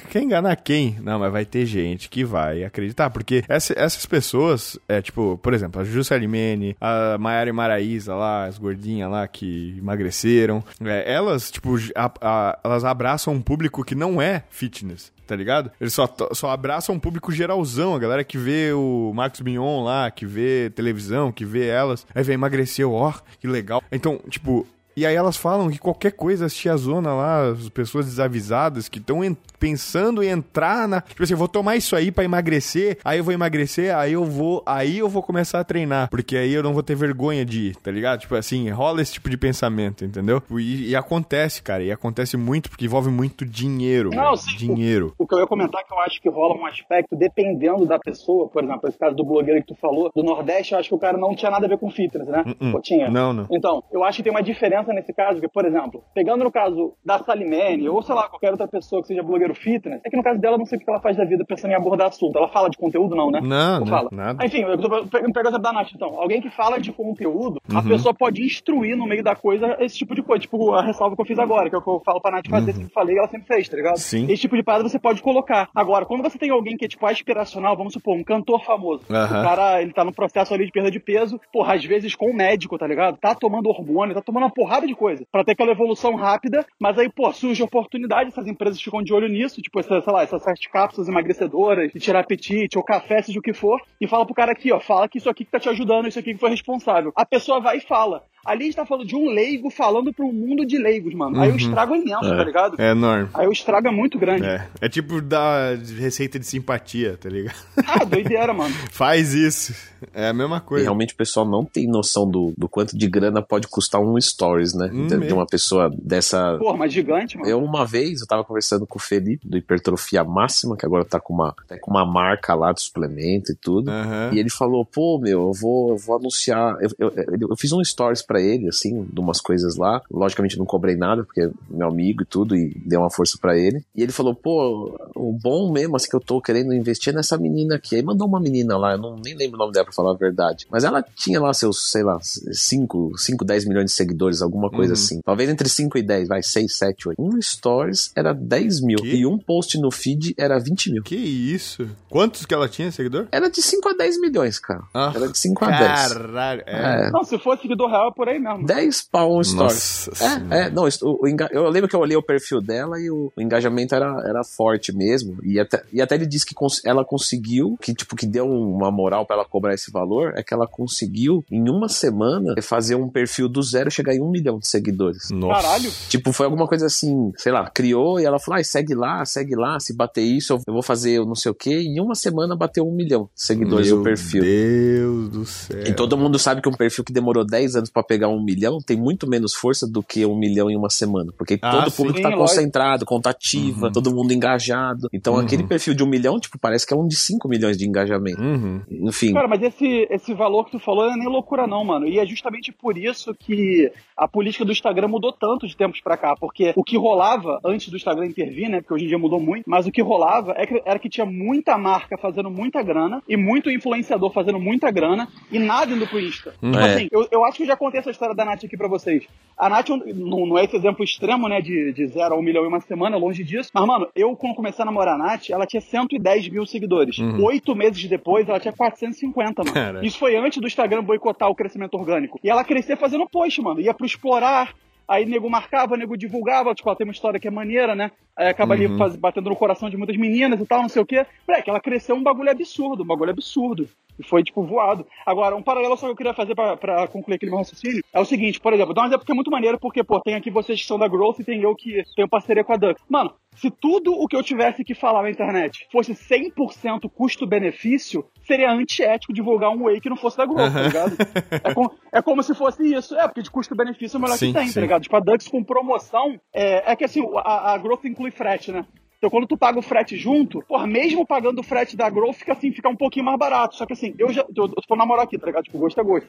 Quer enganar quem? Não, mas vai ter gente que vai acreditar, porque essa, essas pessoas, é tipo, por exemplo, a Juju Salimene, a Maia Maiara e Maraísa lá, as gordinhas lá que emagreceram. É, elas, tipo, a, a, elas abraçam um público que não é fitness tá ligado? Eles só, só abraçam um público geralzão, a galera que vê o Marcos Mignon lá, que vê televisão, que vê elas, aí vem emagreceu, ó, que legal. Então, tipo, e aí elas falam que qualquer coisa, as tiazona lá, as pessoas desavisadas que estão pensando em entrar na. Tipo assim, eu vou tomar isso aí para emagrecer, aí eu vou emagrecer, aí eu vou. Aí eu vou começar a treinar. Porque aí eu não vou ter vergonha de ir, tá ligado? Tipo assim, rola esse tipo de pensamento, entendeu? E, e acontece, cara. E acontece muito porque envolve muito dinheiro. Não, sim, dinheiro. O, o, que eu ia comentar é que eu acho que rola um aspecto, dependendo da pessoa, por exemplo, esse caso do blogueiro que tu falou, do Nordeste, eu acho que o cara não tinha nada a ver com fitness, né? Uh -uh. Ou tinha? Não, não. Então, eu acho que tem uma diferença diferença nesse caso, que, por exemplo, pegando no caso da Salimene, ou sei lá, qualquer outra pessoa que seja blogueiro fitness, é que no caso dela, não sei o que ela faz da vida pensando em abordar assunto. Ela fala de conteúdo, não, né? Não, não fala. nada. Enfim, eu tô pegando o exemplo da Nath, então. Alguém que fala de conteúdo, uhum. a pessoa pode instruir no meio da coisa esse tipo de coisa. Tipo, a ressalva que eu fiz agora, que é o que eu falo pra Nath fazer, uhum. que falei, ela sempre fez, tá ligado? Sim. Esse tipo de parada você pode colocar. Agora, quando você tem alguém que é, tipo, aspiracional, vamos supor, um cantor famoso. Uhum. O cara, ele tá no processo ali de perda de peso, porra, às vezes com um médico, tá ligado? Tá tomando hormônio, tá tomando uma porrada de coisa. Pra ter aquela evolução rápida, mas aí, pô, surge oportunidade, essas empresas ficam de olho nisso, tipo, essa, sei lá, essas sete cápsulas emagrecedoras, de tirar apetite, ou café, seja o que for, e fala pro cara aqui, ó, fala que isso aqui que tá te ajudando, isso aqui que foi responsável. A pessoa vai e fala. Ali a gente tá falando de um leigo falando para um mundo de leigos, mano. Uhum. Aí o estrago é imenso, é. tá ligado? É enorme. Aí o estrago é muito grande. É. É tipo da receita de simpatia, tá ligado? Ah, doideira, mano. (laughs) Faz isso. É a mesma coisa. E realmente o pessoal não tem noção do, do quanto de grana pode custar um stories, né? Hum, de, de, uma pessoa dessa. Porra, mas gigante, mano. Eu, uma vez, eu tava conversando com o Felipe, do Hipertrofia Máxima, que agora tá com uma, tá com uma marca lá de suplemento e tudo. Uhum. E ele falou, pô, meu, eu vou, eu vou anunciar. Eu, eu, eu, eu fiz um stories para ele, assim, de umas coisas lá. Logicamente não cobrei nada, porque é meu amigo e tudo, e dei uma força para ele. E ele falou, pô, o bom mesmo, assim, que eu tô querendo investir é nessa menina aqui. Aí mandou uma menina lá, eu não nem lembro o nome dela pra falar a verdade. Mas ela tinha lá seus, sei lá, 5, 5, 10 milhões de seguidores, alguma coisa uhum. assim. Talvez entre 5 e 10, vai, 6, 7, 8. Um stories era 10 mil. Que? E um post no feed era 20 mil. Que isso? Quantos que ela tinha, seguidor? Era de 5 a 10 milhões, cara. Ah, era de 5 a 10. Caralho. É. é. Não, se fosse seguidor real, por aí mesmo. 10 pau um stories. É, é, não, o, o, eu lembro que eu olhei o perfil dela e o, o, engajamento era, era forte mesmo. E até, e até ele disse que cons ela conseguiu, que tipo, que deu uma moral para ela cobrar esse valor, é que ela conseguiu, em uma semana, fazer um perfil do zero e chegar em um milhão de seguidores. Nossa. Caralho! Tipo, foi alguma coisa assim, sei lá, criou e ela falou, ah, segue lá, segue lá, se bater isso, eu vou fazer não sei o que. E em uma semana bateu um milhão de seguidores Meu no perfil. Deus do céu. E todo mundo sabe que um perfil que demorou 10 anos para pegar um milhão tem muito menos força do que um milhão em uma semana. Porque ah, todo o público sim, tá concentrado, contativa, uhum. todo mundo engajado. Então uhum. aquele perfil de um milhão, tipo, parece que é um de 5 milhões de engajamento. Uhum. Enfim. Cara, mas esse, esse valor que tu falou não é nem loucura, não, mano. E é justamente por isso que a política do Instagram mudou tanto de tempos pra cá. Porque o que rolava antes do Instagram intervir, né? Porque hoje em dia mudou muito, mas o que rolava é que, era que tinha muita marca fazendo muita grana e muito influenciador fazendo muita grana e nada indo pro Insta. Tipo é. assim, eu, eu acho que eu já contei essa história da Nath aqui pra vocês. A Nath não, não é esse exemplo extremo, né? De, de zero a um milhão em uma semana, longe disso. Mas, mano, eu, quando comecei a namorar a Nath, ela tinha 110 mil seguidores. Uhum. Oito meses depois, ela tinha 450, mano. Cara. Isso foi antes do Instagram boicotar o crescimento orgânico. E ela crescia fazendo post, mano. Ia pro explorar, Aí nego marcava, nego divulgava, tipo, ela tem uma história que é maneira, né? Aí acaba uhum. ali faz, batendo no coração de muitas meninas e tal, não sei o quê. Moleque, ela cresceu um bagulho absurdo, um bagulho absurdo. E foi, tipo, voado. Agora, um paralelo só que eu queria fazer pra, pra concluir aquele meu raciocínio é o seguinte, por exemplo, dá um exemplo que é muito maneiro, porque, pô, tem aqui vocês que são da Growth e tem eu que tenho parceria com a Duck. Mano, se tudo o que eu tivesse que falar na internet fosse 100% custo-benefício, seria antiético divulgar um whey que não fosse da Growth, uhum. tá ligado? É, com, é, como se fosse isso. É, porque de custo-benefício é o melhor sim, que tem, tá sim. tá ligado? Tipo, a Dux com promoção, é, é que assim, a, a Growth inclui frete, né? Então, quando tu paga o frete junto, porra, mesmo pagando o frete da Growth, fica assim, fica um pouquinho mais barato. Só que assim, eu já. Eu, eu tô namorar aqui, tá ligado? Tipo, gosto é gosto.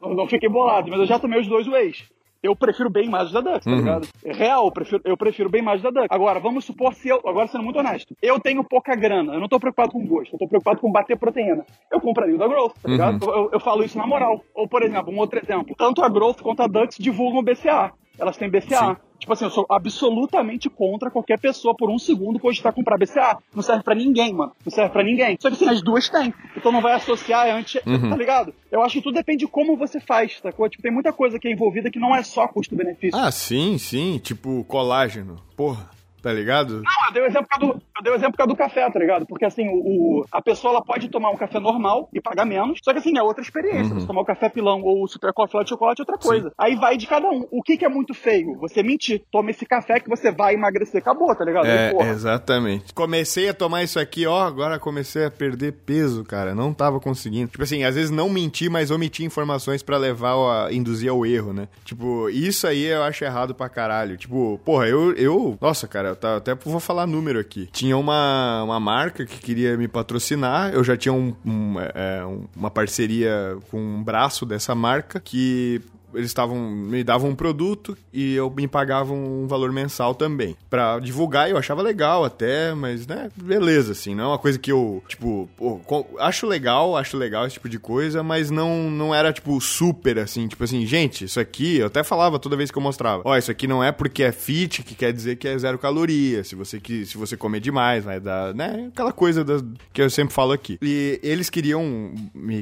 Não, não fiquei bolado, mas eu já tomei os dois ways eu prefiro bem mais da Dux, tá uhum. ligado? É real, eu prefiro, eu prefiro bem mais da Dux. Agora, vamos supor se eu, agora sendo muito honesto, eu tenho pouca grana, eu não tô preocupado com gosto, eu tô preocupado com bater proteína. Eu compraria o da Growth, tá ligado? Uhum. Eu, eu, falo isso na moral. Ou, por exemplo, um outro exemplo, tanto a Growth quanto a Dux divulgam BCA. Elas têm BCA. Sim. Tipo assim, eu sou absolutamente contra qualquer pessoa por um segundo cogitar comprar BCA. Não serve para ninguém, mano. Não serve para ninguém. Só que assim, as duas têm. Então não vai associar antes, uhum. tá ligado? Eu acho que tudo depende de como você faz, sacou? Tipo, tem muita coisa que é envolvida que não é só custo-benefício. Ah, sim, sim. Tipo, colágeno. Porra tá ligado? Não, eu dei o exemplo do, eu dei o exemplo do café, tá ligado? Porque assim, o, a pessoa ela pode tomar um café normal e pagar menos, só que assim, é outra experiência. Uhum. Você tomar o café pilão ou o super coffee de chocolate é outra coisa. Sim. Aí vai de cada um. O que, que é muito feio? Você mentir. Toma esse café que você vai emagrecer. Acabou, tá ligado? É, Aí, exatamente. Comecei a tomar isso aqui, ó, agora comecei a perder peso, cara. Não tava conseguindo. Tipo assim, às vezes não mentir, mas omitir informações para levar a induzir ao erro, né? Tipo, isso aí eu acho errado pra caralho. Tipo, porra, eu, eu nossa, cara, eu até vou falar número aqui. Tinha uma, uma marca que queria me patrocinar, eu já tinha um, um, é, uma parceria com um braço dessa marca que eles estavam me davam um produto e eu me pagavam um valor mensal também para divulgar. Eu achava legal até, mas né, beleza assim, não é uma coisa que eu tipo pô, acho legal, acho legal esse tipo de coisa, mas não não era tipo super assim, tipo assim, gente, isso aqui eu até falava toda vez que eu mostrava. Ó, isso aqui não é porque é fit que quer dizer que é zero caloria. Se você que se você comer demais, vai dar, né, aquela coisa das, que eu sempre falo aqui. E eles queriam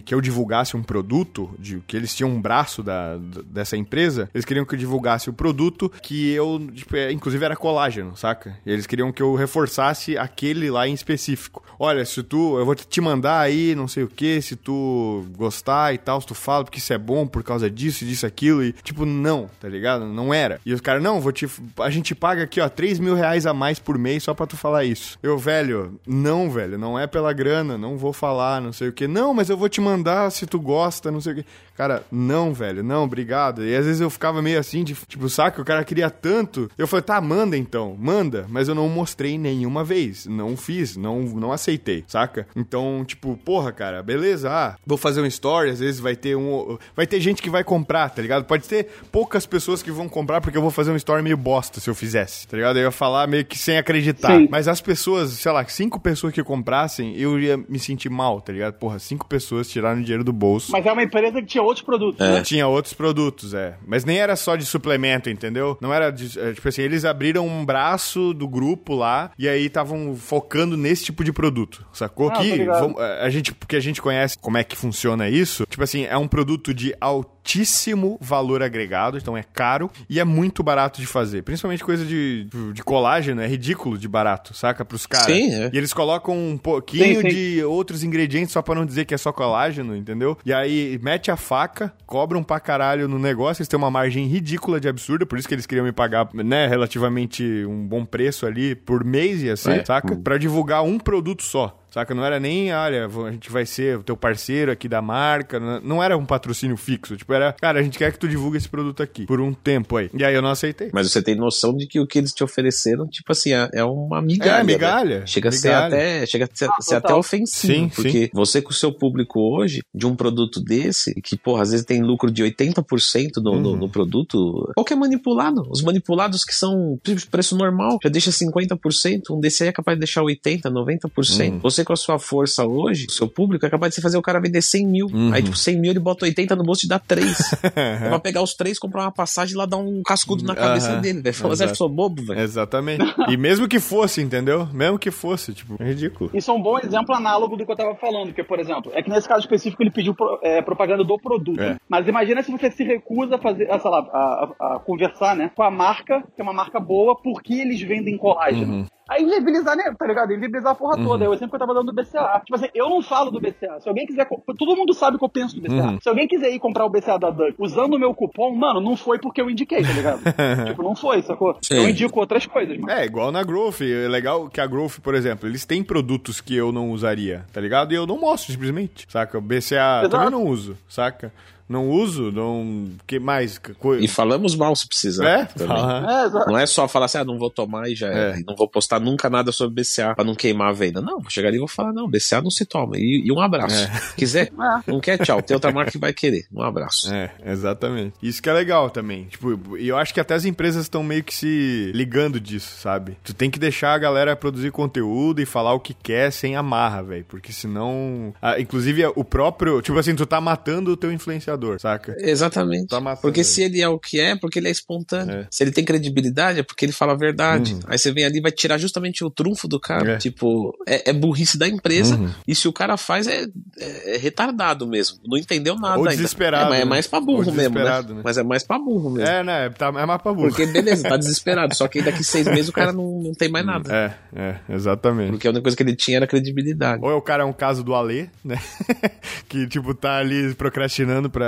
que eu divulgasse um produto de que eles tinham um braço da dessa empresa, eles queriam que eu divulgasse o produto que eu, tipo, é, inclusive era colágeno, saca? E eles queriam que eu reforçasse aquele lá em específico. Olha, se tu, eu vou te mandar aí, não sei o que, se tu gostar e tal, se tu fala porque isso é bom por causa disso, disso, aquilo, e tipo, não, tá ligado? Não era. E os caras, não, vou te, a gente paga aqui, ó, 3 mil reais a mais por mês só pra tu falar isso. Eu, velho, não, velho, não é pela grana, não vou falar, não sei o que. Não, mas eu vou te mandar se tu gosta, não sei o que. Cara, não, velho, não, obrigado. E às vezes eu ficava meio assim, de, tipo, saca, o cara queria tanto. Eu falei, tá, manda então, manda. Mas eu não mostrei nenhuma vez. Não fiz, não, não aceitei, saca? Então, tipo, porra, cara, beleza, ah, vou fazer um story, às vezes vai ter um. Vai ter gente que vai comprar, tá ligado? Pode ter poucas pessoas que vão comprar porque eu vou fazer um story meio bosta se eu fizesse, tá ligado? Eu ia falar meio que sem acreditar. Sim. Mas as pessoas, sei lá, cinco pessoas que comprassem, eu ia me sentir mal, tá ligado? Porra, cinco pessoas tiraram dinheiro do bolso. Mas é uma empresa que tinha outros produtos, é. né? Tinha outros produtos, é. Mas nem era só de suplemento, entendeu? Não era de, é, tipo assim, eles abriram um braço do grupo lá e aí estavam focando nesse tipo de produto, sacou? Ah, que é, a gente, porque a gente conhece como é que funciona isso. Tipo assim, é um produto de altíssimo altíssimo valor agregado, então é caro e é muito barato de fazer. Principalmente coisa de, de colágeno, é ridículo de barato, saca? Pros caras. Sim, é. E eles colocam um pouquinho Sim, sim. de outros ingredientes só pra não dizer que é só colágeno, entendeu? E aí mete a faca, cobram pra caralho no negócio, eles têm uma margem ridícula de absurda, por isso que eles queriam me pagar, né, relativamente um bom preço ali por mês ia ser, É. saca? Pra divulgar um produto só. Saca? Não era nem, olha, a gente vai ser o teu parceiro aqui da marca. Não era um patrocínio fixo. Tipo, era, cara, a gente quer que tu divulgue esse produto aqui por um tempo aí. E aí eu não aceitei. Mas você tem noção de que o que eles te ofereceram, tipo assim, é é uma migalha. É, né? migalha. Chega a ser migalha. até, chega a ser, Ah, ser até ofensivo. Sim, porque você com o seu público hoje, de um produto desse, que, porra, às vezes tem lucro de 80% no, no, Uhum. no produto, qual que é manipulado? Os manipulados que são tipo, preço normal, já deixa 50%, um desse aí é capaz de deixar 80%, 90%. Uhum. Você com a sua força hoje, o seu público é capaz de você fazer o cara vender 100 mil. Uhum. Aí, tipo, 100 mil ele bota 80 no bolso e dá 3. é pra pegar os 3, comprar uma passagem e lá dar um cascudo na cabeça Aham. dele, velho. Fala, você acha que eu sou bobo, velho? Exatamente. E mesmo que fosse, entendeu? Mesmo que fosse, tipo, é ridículo. Isso é um bom exemplo análogo do que eu tava falando, porque, por exemplo, é que nesse caso específico ele pediu pro- é, propaganda do produto. É. Mas imagina se você se recusa a fazer, a, sei lá, a, a- a conversar, né, com a marca, que é uma marca boa, porque eles vendem colágeno. Uhum. Aí inviabilizar, né, tá ligado? Inviabilizar a porra toda. É o exemplo que eu tava dando do BCA. Tipo assim, eu não falo do BCA. Se alguém quiser. Todo mundo sabe o que eu penso do BCA. Uhum. Se alguém quiser ir comprar o BCA da Duck usando o meu cupom, mano, não foi porque eu indiquei, tá ligado? (laughs) tipo, não foi, sacou? Sim. Eu indico outras coisas, mano. É, igual na Growth. É legal que a Growth, por exemplo, eles têm produtos que eu não usaria, tá ligado? E eu não mostro, simplesmente. Saca? O BCA Exato. também não uso, saca? Não uso, não. que mais? Co- E falamos mal se precisar. É? também. Fala. É. Não é só falar assim, ah, não vou tomar e já é. É. E não vou postar nunca nada sobre BCA pra não queimar a venda. Não, vou chegar ali e vou falar, não, BCA não se toma. E, e um abraço. Quiser, É. não quer, tchau. Tem outra marca que vai querer. Um abraço. É, exatamente. Isso que é legal também. Tipo, e eu acho que até as empresas estão meio que se ligando disso, sabe? Tu tem que deixar a galera produzir conteúdo e falar o que quer sem amarra, velho. Porque senão. ah, inclusive, o próprio. Tipo assim, tu tá matando o teu influenciador, saca? Exatamente. Tá porque ele. se ele é o que é, porque ele é espontâneo. É. Se ele tem credibilidade, é porque ele fala a verdade. Uhum. Aí você vem ali e vai tirar justamente o trunfo do cara. É. Tipo, é, é burrice da empresa. Uhum. E se o cara faz, é, é- é retardado mesmo. Não entendeu nada Ou ainda. desesperado, É, mas é né? mais pra burro mesmo, né? né? Mas é mais pra burro mesmo. É, né? Tá, é mais pra burro. Porque, beleza, tá (laughs) desesperado. Só que daqui seis meses o cara não, não tem mais nada. É, é, exatamente. Porque a única coisa que ele tinha era credibilidade. Ou é o cara é um caso do Alê, né? (laughs) que, tipo, tá ali procrastinando pra,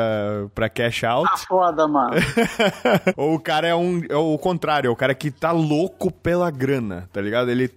pra cash out. Tá foda, mano. (laughs) Ou o cara é, um, é o contrário, é o cara que tá louco pela grana, tá ligado? Ele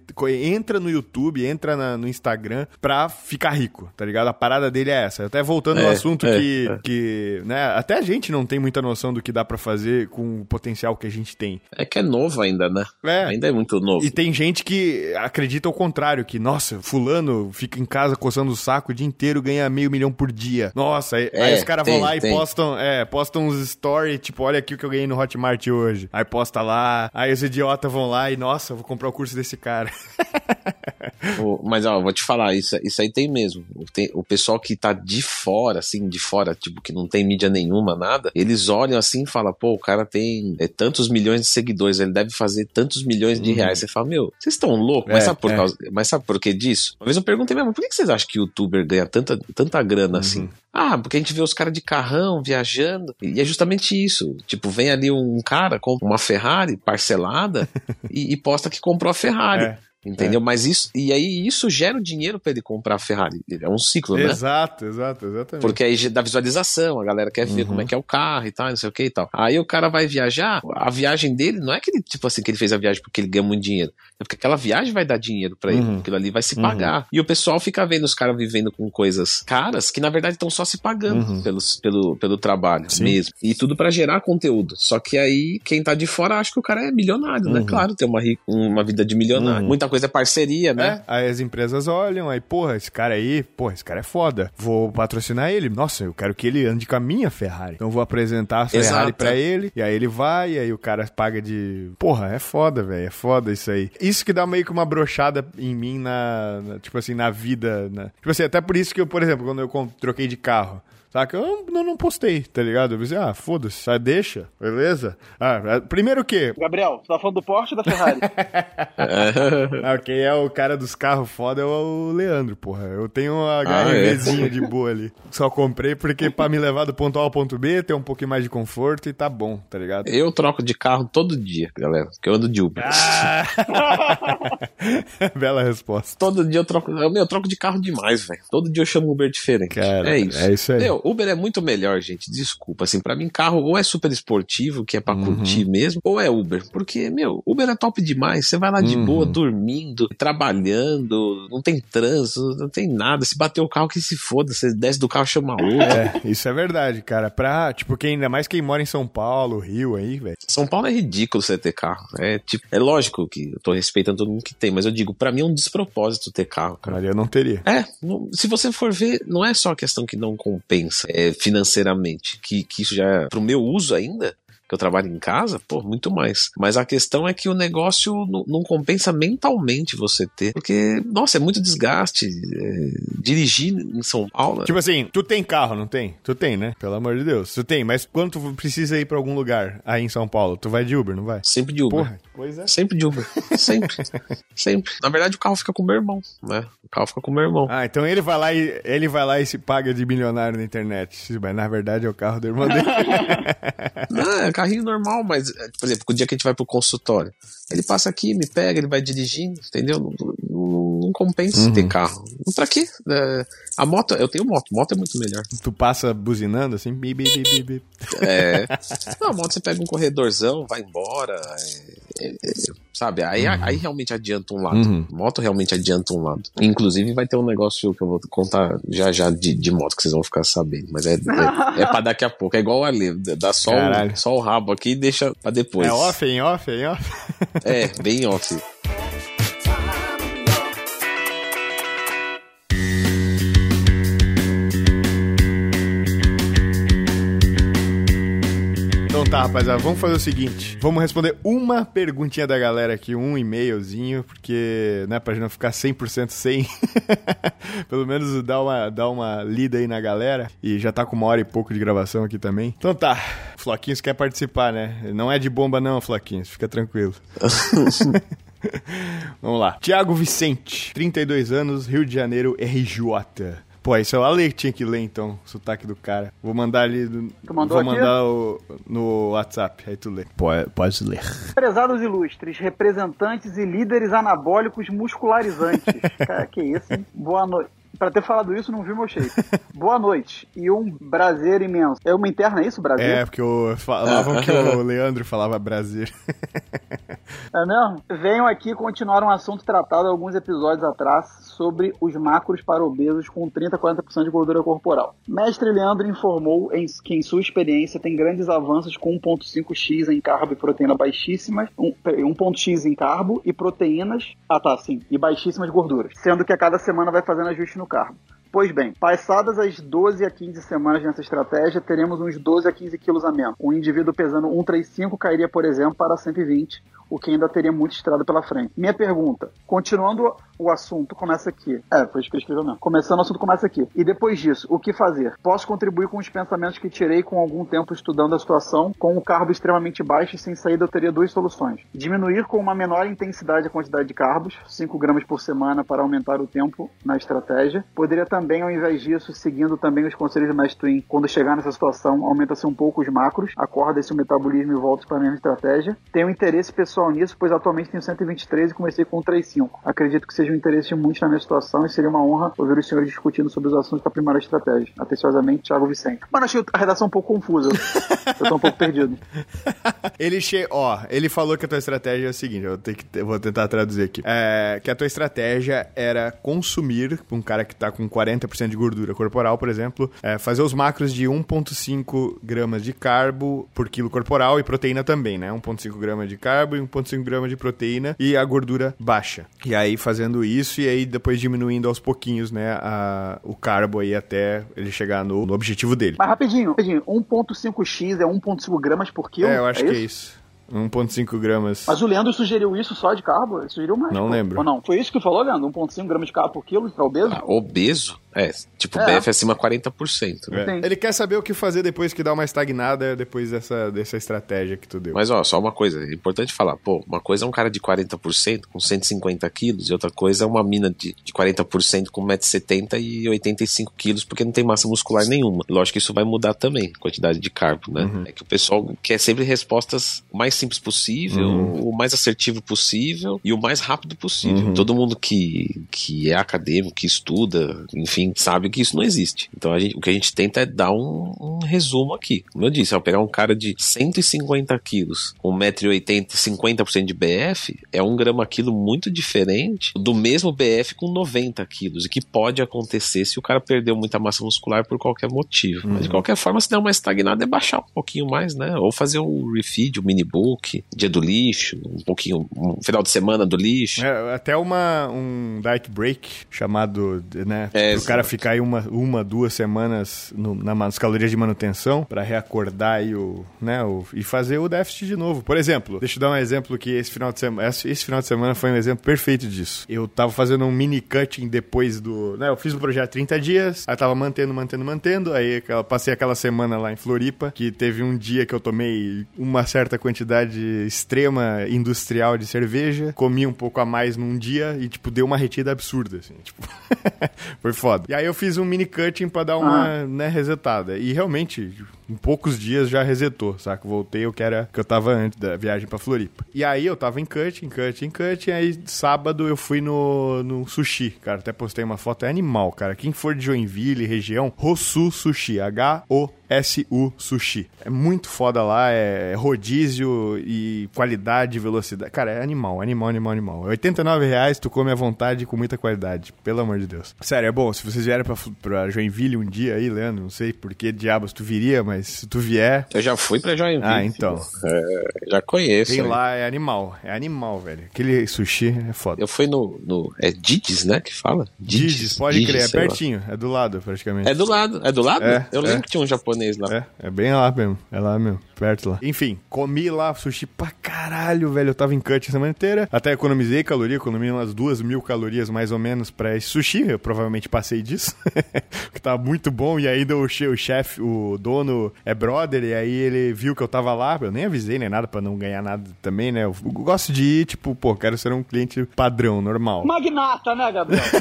entra no YouTube, entra na- no Instagram pra ficar rico, tá ligado? A parada dele é essa. Até voltando ao É, assunto é, que, é. que, né, até a gente não tem muita noção do que dá pra fazer com o potencial que a gente tem. É que é novo ainda, né? É. Ainda é muito novo. E tem gente que acredita ao contrário, que, nossa, fulano fica em casa coçando o saco o dia inteiro, ganha meio milhão por dia. Nossa, aí, É, aí os caras vão tem, lá e tem. postam, é, postam uns stories, tipo, olha aqui o que eu ganhei no Hotmart hoje. Aí posta lá, aí os idiotas vão lá e, nossa, vou comprar o curso desse cara. (laughs) Mas, ó, vou te falar, isso, isso aí tem mesmo. Tem- o pessoal que tá de fora, assim, de fora, tipo, que não tem mídia nenhuma, nada, eles olham assim e falam, pô, o cara tem é, tantos milhões de seguidores, ele deve fazer tantos milhões de reais. Você fala, meu, vocês estão loucos? Mas, É, sabe por é. causa, mas sabe por que disso? Uma vez eu perguntei mesmo, por que vocês acham que o youtuber ganha tanta, tanta grana assim? Ah, porque a gente vê os caras de carrão viajando. E é justamente isso. Tipo, vem ali um cara com uma Ferrari parcelada (laughs) e, e posta que comprou a Ferrari. É. Entendeu? Mas isso. E aí isso gera o dinheiro pra ele comprar a Ferrari. É um ciclo, né? exato, exato, exatamente. Porque aí dá visualização, a galera quer ver como é que é o carro e tal, não sei o que e tal. Aí o cara vai viajar, a viagem dele não é que ele, tipo assim, que ele fez a viagem porque ele ganha muito dinheiro. É porque aquela viagem vai dar dinheiro pra ele. Uhum. Aquilo ali vai se pagar. E o pessoal fica vendo os caras vivendo com coisas caras que na verdade estão só se pagando Uhum. pelos, pelo, pelo trabalho Sim. mesmo. E tudo pra gerar conteúdo. Só que aí quem tá de fora acha que o cara é milionário, né? Uhum. Claro, tem uma, uma vida de milionário. Uhum. Muita coisa é parceria, né? É, aí as empresas olham, aí, porra, esse cara aí, porra, esse cara é foda. Vou patrocinar ele. Nossa, eu quero que ele ande com a minha Ferrari. Então vou apresentar a Ferrari Exato. pra ele, e aí ele vai, e aí o cara paga de. Porra, é foda, velho, é foda isso aí. Isso que dá meio que uma brochada em mim na, na- tipo assim, na vida. na- Tipo assim, até por isso que eu, por exemplo, quando eu troquei de carro. Saca? Eu não, não postei, tá ligado? Eu pensei, ah, foda-se, ah, deixa, beleza? Ah, primeiro o quê? Gabriel, você tá falando do Porsche ou da Ferrari? (laughs) ah, quem é o cara dos carros foda é o Leandro, porra. Eu tenho uma HRVzinha ah, é. de boa ali. Só comprei porque pra me levar do ponto A ao ponto B, ter um pouquinho mais de conforto e tá bom, tá ligado? Eu troco de carro todo dia, galera, porque eu ando de Uber. Ah! (laughs) Bela resposta. Todo dia eu troco, eu, eu troco de carro demais, velho. Todo dia eu chamo Uber diferente. Cara, é isso. É isso aí. Meu, Uber é muito melhor, gente. Desculpa, assim, para mim carro ou é super esportivo, que é para uhum. curtir mesmo, ou é Uber, porque meu, Uber é top demais. Você vai lá de uhum. boa, dormindo, trabalhando, não tem trânsito, não tem nada. Se bater o carro que se foda, você desce do carro chama outro. É, isso é verdade, cara. Pra, tipo, quem ainda mais quem mora em São Paulo, Rio aí, velho. São Paulo é ridículo você ter carro. É tipo, é lógico que eu tô respeitando todo mundo que tem, mas eu digo, para mim é um despropósito ter carro, cara. Mas eu não teria. É, se você for ver, não é só a questão que não compensa é, financeiramente, que, que isso já é pro meu uso ainda, que eu trabalho em casa, pô, muito mais. Mas a questão é que o negócio não, compensa mentalmente você ter. Porque, nossa, é muito desgaste. É, dirigir em São Paulo. Tipo assim, tu tem carro, não tem? Tu tem, né? Pelo amor de Deus. Tu tem, mas quando tu precisa ir pra algum lugar aí em São Paulo, tu vai de Uber, não vai? Sempre de Uber. Porra, pois é. Sempre de Uber. Sempre. (laughs) Sempre. Na verdade, o carro fica com o meu irmão, né? O carro fica com o meu irmão. Ah, então ele vai lá e ele vai lá e se paga de milionário na internet. Mas na verdade é o carro do irmão dele. (laughs) (laughs) não, é carrinho normal, mas, por exemplo, o dia que a gente vai pro consultório, ele passa aqui, me pega, ele vai dirigindo, entendeu? Não, não, não compensa uhum. ter carro. Pra quê? É, a moto, eu tenho moto, moto é muito melhor. Tu passa buzinando assim, bi, bi, bi, bi, É. Não, a moto você pega um corredorzão, vai embora. É, sabe? Aí, uhum. aí realmente adianta um lado. Uhum. Moto realmente adianta um lado. Inclusive vai ter um negócio que eu vou contar já já de, de moto que vocês vão ficar sabendo. Mas é, é, é pra daqui a pouco. É igual o Ale, dá só, o, só o rabo aqui e deixa pra depois. É off, em off, em off? é, bem off. Tá, rapaziada, vamos fazer o seguinte. Vamos responder uma perguntinha da galera aqui, um e-mailzinho, porque, né, pra gente não ficar 100% sem. (laughs) Pelo menos dar uma, dar uma lida aí na galera. E já tá com uma hora e pouco de gravação aqui também. Então tá, Floquinhos quer participar, né? Não é de bomba não, Floquinhos, fica tranquilo. (laughs) Vamos lá. Tiago Vicente, 32 anos, Rio de Janeiro, RJ. Pô, isso é o Ale que tinha que ler, então, o sotaque do cara. Vou mandar ali. Tu mandou vou aqui? mandar o, no WhatsApp, aí tu lê. Pode, pode ler. Prezados ilustres, representantes e líderes anabólicos muscularizantes. (laughs) cara, que isso, hein? Boa noite para ter falado isso, não viu meu shape. (laughs) Boa noite. E um prazer imenso. É uma interna, é isso, Brasil? É, porque eu, falavam que o (laughs) Leandro falava Brasil. é mesmo? Venho aqui continuar um assunto tratado alguns episódios atrás sobre os macros para obesos com 30 a 40% de gordura corporal. Mestre Leandro informou em, que, em sua experiência, tem grandes avanços com 1,5x em carbo e proteína baixíssimas, 1,x em carbo e proteínas, ah tá, sim, e baixíssimas gorduras. Sendo que a cada semana vai fazendo ajuste no. Pois bem, passadas as 12 a 15 semanas nessa estratégia, teremos uns 12 a 15 quilos a menos. Um indivíduo pesando 135 cairia, por exemplo, para 120, o que ainda teria muita estrada pela frente. Minha pergunta, continuando o assunto, começa aqui. É, foi isso que ele escreveu mesmo. Começando o assunto, começa aqui. E depois disso, o que fazer? Posso contribuir com os pensamentos que tirei com algum tempo estudando a situação. Com o carbo extremamente baixo e sem saída, eu teria duas soluções. Diminuir com uma menor intensidade a quantidade de carbos, 5 gramas por semana para aumentar o tempo na estratégia. Poderia também, ao invés disso, seguindo também os conselhos do Mestre Twin, quando chegar nessa situação, aumenta-se um pouco os macros, acorda esse metabolismo e volta para a mesma estratégia. Tenho interesse pessoal nisso, pois atualmente tenho 123 e comecei com 35. Acredito que seja um interesse de muitos na minha situação e seria uma honra ouvir os senhores discutindo sobre os assuntos da primeira estratégia. Atenciosamente, Thiago Vicente. Mano, achei a redação um pouco confusa. (laughs) eu tô um pouco perdido. Ele che... ó, ele falou que a tua estratégia é a seguinte, eu, que... eu vou tentar traduzir aqui. É, que a tua estratégia era consumir, um cara que tá com 40% de gordura corporal, por exemplo, é, fazer os macros de 1,5 gramas de carbo por quilo corporal e proteína também, né? 1,5 gramas de carbo e 1,5 gramas de proteína e a gordura baixa. E aí fazendo isso e aí depois diminuindo aos pouquinhos, né, a, o carbo aí até ele chegar no, no objetivo dele. Mas rapidinho, rapidinho, 1.5x é 1.5 gramas por quilo? É, eu acho é que é isso. 1,5 gramas. Mas o Leandro sugeriu isso só de carbo? Ele sugeriu mais. Não pô. lembro. Ou não? Foi isso que falou, Leandro? 1,5 gramas de carbo por quilo para obeso? Ah, obeso? É, tipo, É. BF acima 40%. Né? É. Ele quer saber o que fazer depois que dá uma estagnada, depois dessa, dessa estratégia que tu deu. Mas ó, só uma coisa, é importante falar, pô, uma coisa é um cara de 40% com 150 quilos e outra coisa é uma mina de, de 40% com 1,70m e 85 quilos porque não tem massa muscular nenhuma. Lógico que isso vai mudar também, a quantidade de carbo, né? É que o pessoal quer sempre respostas o mais simples possível, o mais assertivo possível e o mais rápido possível. Todo mundo que, que é acadêmico, que estuda, enfim, sabe que isso não existe. Então gente- o que a gente tenta é dar um, um resumo aqui. Como eu disse, ao pegar um cara de 150 quilos, com 1,80m e 50% de BF, é um grama quilo muito diferente do mesmo BF com 90 quilos, e que pode acontecer se o cara perdeu muita massa muscular por qualquer motivo. Mas de qualquer forma, se der uma estagnada, é baixar um pouquinho mais, né? Ou fazer um refeed, um mini book, dia do lixo, um pouquinho, um final de semana do lixo. É, até uma, um diet break chamado, né? É, o cara ficar aí uma, uma duas semanas no, na, nas calorias de manutenção pra reacordar aí o, né, o, e fazer o déficit de novo. Por exemplo, deixa eu dar um exemplo que esse final de semana, esse, esse final de semana foi um exemplo perfeito disso. Eu tava fazendo um mini cutting depois do, né? Eu fiz o projeto 30 dias, aí tava mantendo, mantendo, mantendo, aí aquela- passei aquela semana lá em Floripa, que teve um dia que eu tomei uma certa quantidade extrema industrial de cerveja, comi um pouco a mais num dia e, tipo, deu uma retida absurda, assim, tipo, (laughs) foi foda. E aí eu fiz um mini cutting pra dar uma, né, resetada. E realmente, em poucos dias já resetou, saca? Voltei o que era que eu tava antes da viagem pra Floripa. E aí eu tava em cutting, cutting, cutting, aí sábado eu fui no, no sushi, cara, até postei uma foto, é animal, cara. Quem for de Joinville, região, Rosu Sushi, H-O SU Sushi. É muito foda lá, é rodízio e qualidade, velocidade. Cara, é animal, animal, animal, animal. 89 reais, tu come à vontade com muita qualidade, pelo amor de Deus. Sério, é bom, se vocês vierem pra, pra Joinville um dia aí, Leandro, não sei por que diabos tu viria, mas se tu vier, Eu já fui pra Joinville. Ah, então. É, já conheço. vem aí. lá, é animal, é animal, velho. Aquele sushi é foda. Eu fui no, no. É Didis, né? Que fala? Dizes, pode Didis, crer, é sei lá. pertinho, é do lado praticamente. É do lado. É do lado? É, eu é. lembro que tinha um japonês lá. É, é bem lá mesmo. É lá mesmo, perto lá. Enfim, comi lá sushi pra caralho, velho. Eu tava em cut a semana inteira. Até economizei caloria, economizei umas duas mil calorias mais ou menos pra esse sushi. Eu provavelmente passei disso. (laughs) que tava muito bom. E ainda o chefe, o dono é brother. E aí ele viu que eu tava lá. Eu nem avisei nem nada pra não ganhar nada também, né? Eu gosto de ir, tipo, pô, quero ser um cliente padrão, normal. Magnata, né, Gabriel? (laughs)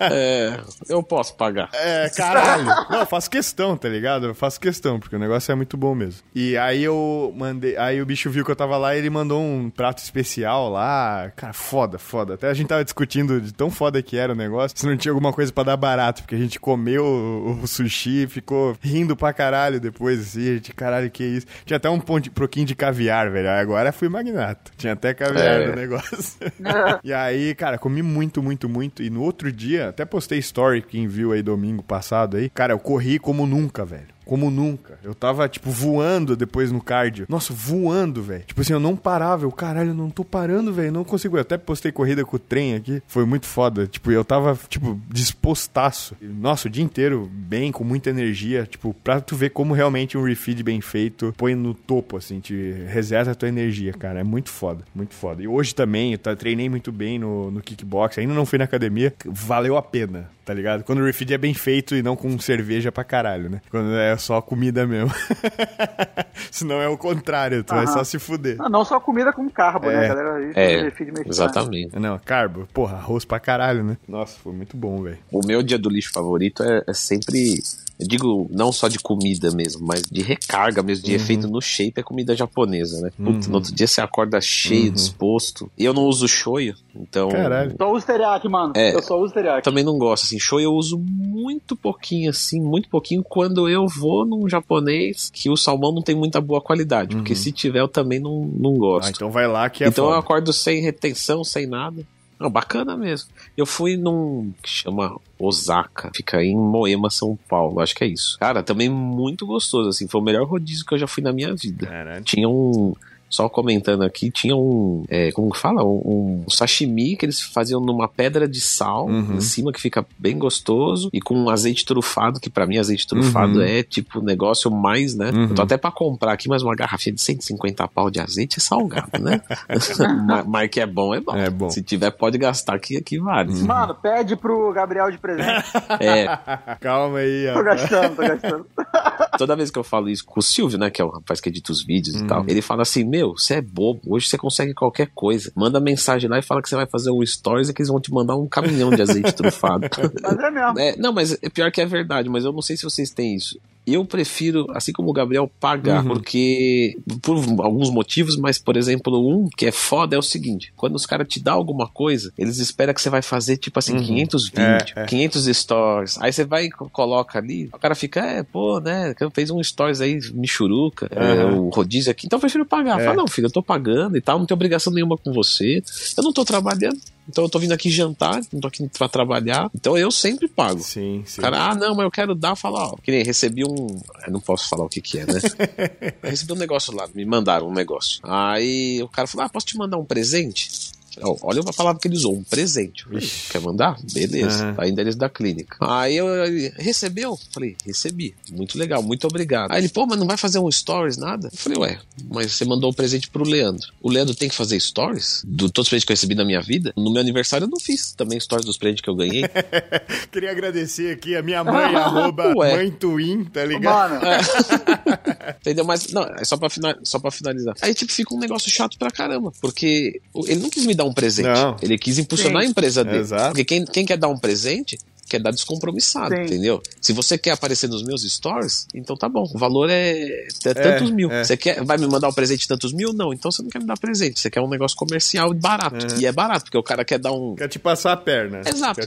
É, eu posso pagar. É, caralho. Não, eu faço questão, tá ligado? Eu faço questão, porque o negócio é muito bom mesmo. E aí eu mandei. Aí o bicho viu que eu tava lá e ele mandou um prato especial lá. Cara, foda, foda. Até a gente tava discutindo de tão foda que era o negócio, se não tinha alguma coisa pra dar barato, porque a gente comeu o, sushi e ficou rindo pra caralho depois, assim. A gente, caralho, que isso. Tinha até um ponto, pouquinho de caviar, velho. Agora fui magnata. Tinha até caviar É. no negócio. (laughs) E aí, cara, comi muito, muito, muito. E no outro dia, até postei story, quem viu aí domingo passado aí. Cara, eu corri como nunca, velho. Como nunca. Eu tava, tipo, voando depois no cardio. Nossa, voando, velho. Tipo assim, eu não parava. Eu, caralho, eu não tô parando, velho. Não consigo. Eu até postei corrida com o trem aqui. Foi muito foda. Tipo, eu tava, tipo, dispostaço. Nossa, o dia inteiro bem, com muita energia. Tipo, pra tu ver como realmente um refeed bem feito põe no topo, assim, te reseta a tua energia, cara. É muito foda. Muito foda. E hoje também, eu tá- treinei muito bem no, no kickbox. Ainda não fui na academia. Valeu a pena, tá ligado? Quando o refeed é bem feito e não com cerveja pra caralho, né? Quando é só comida mesmo. (laughs) Senão é o contrário, tu vai Aham. só se fuder. Não, não só comida com carbo, É. né, galera? É, refeed mexicano. exatamente. Não, carbo. Porra, arroz pra caralho, né? Nossa, foi muito bom, velho. O meu dia do lixo favorito é, é sempre. Eu digo não só de comida mesmo, mas de recarga mesmo, Uhum. de efeito no shape é comida japonesa, né? Putz, no outro dia você acorda cheio, Uhum. disposto. E eu não uso shoyu, então. Caralho. Só uso teriyaki, mano. É. Eu só uso teriyaki. Também não gosto, assim, shoyu eu uso muito pouquinho, assim, muito pouquinho quando eu vou num japonês que o salmão não tem muita boa qualidade, porque se tiver eu também não, não gosto. Ah, então vai lá que é então eu foda. acordo sem retenção, sem nada. Não, bacana mesmo. Eu fui num que chama Osaka, fica em Moema, São Paulo, acho que é isso. Cara, também muito gostoso, assim, foi o melhor rodízio que eu já fui na minha vida. Caralho. Tinha um só comentando aqui, tinha um, é, como que fala? Um, um, sashimi que eles faziam numa pedra de sal uhum. em cima, que fica bem gostoso, e com um azeite trufado, que para mim azeite trufado uhum. é tipo o negócio mais, né? Uhum. Eu tô até pra comprar aqui mais uma garrafinha de 150 pau de azeite, é salgado, né? (laughs) mas, que é bom, é bom. É bom. Se tiver, pode gastar aqui, aqui vale. Mano, pede pro Gabriel de presente. (laughs) é. (laughs) Calma aí, ó. Tô gastando, tô gastando. Toda vez que eu falo isso com o Silvio, né, que é o rapaz que edita os vídeos e tal, ele fala assim, meu, você é bobo, hoje você consegue qualquer coisa. Manda mensagem lá e fala que você vai fazer um stories e que eles vão te mandar um caminhão de azeite (laughs) trufado. Mas é mesmo. É, não, mas é pior que é verdade, mas eu não sei se vocês têm isso eu prefiro, assim como o Gabriel, pagar, uhum. porque por alguns motivos, mas por exemplo, um que é foda é o seguinte: quando os caras te dão alguma coisa, eles esperam que você vai fazer tipo assim, uhum. 500 vídeos, é, é. 500 stories. Aí você vai e coloca ali, o cara fica, é, pô, né, fez um stories aí, michuruca, uhum. é, o rodízio aqui, então eu prefiro pagar. É. Fala, não, filho, eu tô pagando e tal, não tenho obrigação nenhuma com você, eu não tô trabalhando. Então eu tô vindo aqui jantar, não tô aqui pra trabalhar. Então eu sempre pago. Sim, sim. Cara, ah, não, mas eu quero dar, falar, ó. Que nem recebi um. Eu não posso falar o que que é, né? (laughs) eu recebi um negócio lá, me mandaram um negócio. Aí o cara falou, ah, posso te mandar um presente? Olha a palavra que ele usou, um presente. Falei, Quer mandar? Beleza, uhum. tá endereço da clínica. Aí eu, recebeu? Falei, recebi. Muito legal, muito obrigado. Aí ele, pô, mas não vai fazer um stories, nada? Eu falei, ué, mas você mandou o um presente pro Leandro. O Leandro tem que fazer stories? Do todos os presentes que eu recebi na minha vida? No meu aniversário eu não fiz também stories dos presentes que eu ganhei. (laughs) Queria agradecer aqui a minha mãe, arroba (laughs) mãe Twin, tá ligado? Mano. É. (laughs) Entendeu? Mas, não, é só pra, final, só pra finalizar. Aí, tipo, fica um negócio chato pra caramba, porque ele não quis me dar um presente. Não. Ele quis impulsionar Sim. a empresa dele. Exato. Porque quem, quem quer dar um presente quer dar descompromissado, Sim. entendeu? Se você quer aparecer nos meus stories, então tá bom. O valor é, é tantos é, mil. É. Você quer, vai me mandar um presente de tantos mil? Não, então você não quer me dar presente. Você quer um negócio comercial barato. É. E é barato, porque o cara quer dar um. Quer te passar a perna. Exato.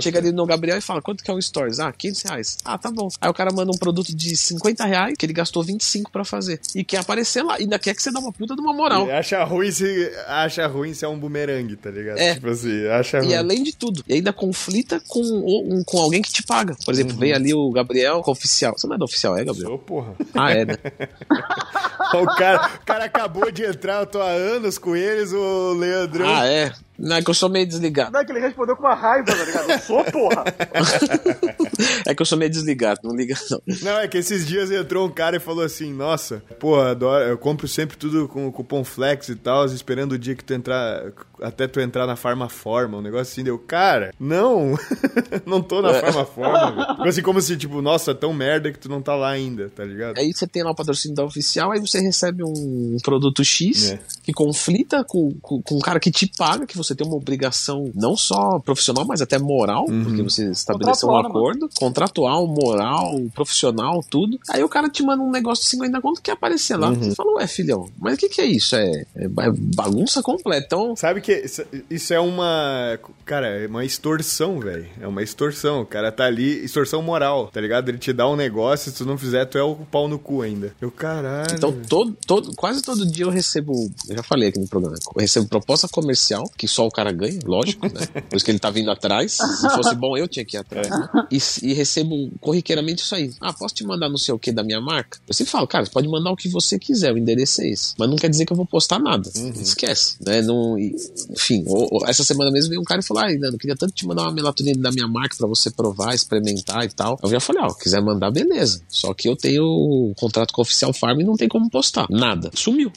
Chega ali no Gabriel e fala: quanto que é um stories? Ah, 500 reais. Ah, tá bom. Aí o cara manda um produto de 50 reais que ele gastou 25 para fazer. E quer aparecer lá. E ainda quer que você dá uma puta de uma moral. E acha ruim se acha ruim se é um bumerangue, tá ligado? É. Tipo assim, acha ruim. E além de tudo, e ainda conflita com, um, com alguém que te paga. Por exemplo, uhum. vem ali o Gabriel com o oficial. Você não é do oficial, é, Gabriel? Sou, porra. Ah, é, né? (laughs) o, cara, o cara acabou de entrar, eu tô há anos com eles, o Leandro. Ah, é? Não, é que eu sou meio desligado. Não, é que ele respondeu com uma raiva, tá ligado? Eu sou, porra. (laughs) é que eu sou meio desligado, não liga não. Não, é que esses dias entrou um cara e falou assim, nossa, porra, adoro, eu compro sempre tudo com cupom Flex e tal, esperando o dia que tu entrar, até tu entrar na Farmaforma, um negócio assim, deu, cara, não, (laughs) não tô na é. Farmaforma, velho. Tipo assim, como se, tipo, nossa, é tão merda que tu não tá lá ainda, tá ligado? Aí você tem lá o patrocínio da oficial, aí você recebe um produto X é. que conflita com, com, com um cara que te paga, que você você tem uma obrigação não só profissional, mas até moral, uhum. porque você estabeleceu um né, acordo, mano. contratual, moral, profissional, tudo. Aí o cara te manda um negócio de 50 conto que aparecer lá. Uhum. Você fala, ué, filhão, mas o que, que é isso? É, é, é, bagunça completa. Então... Sabe que isso é uma. Cara, é uma extorsão, velho. É uma extorsão. O cara tá ali, extorsão moral, tá ligado? Ele te dá um negócio, se tu não fizer, tu é o pau no cu ainda. Eu, caralho. Então, todo, todo, quase todo dia eu recebo. Eu já falei aqui no programa, eu recebo proposta comercial que só o cara ganha, lógico, né? Por isso que ele tá vindo atrás. Se fosse bom, eu tinha que ir atrás. Né? E, e, recebo corriqueiramente isso aí. Ah, posso te mandar não sei o que da minha marca? Eu sempre falo, cara, você pode mandar o que você quiser, o endereço é esse. Mas não quer dizer que eu vou postar nada. Uhum. Esquece. Né? Não, enfim, ou, ou, essa semana mesmo veio um cara e falou: Ah, eu queria tanto te mandar uma melatonina da minha marca para você provar, experimentar e tal. Eu já falei, ó, quiser mandar, beleza. Só que eu tenho um contrato com o Oficial Farm e não tem como postar. Nada. Sumiu.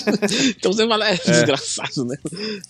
(laughs) então você fala, é, é. desgraçado, né?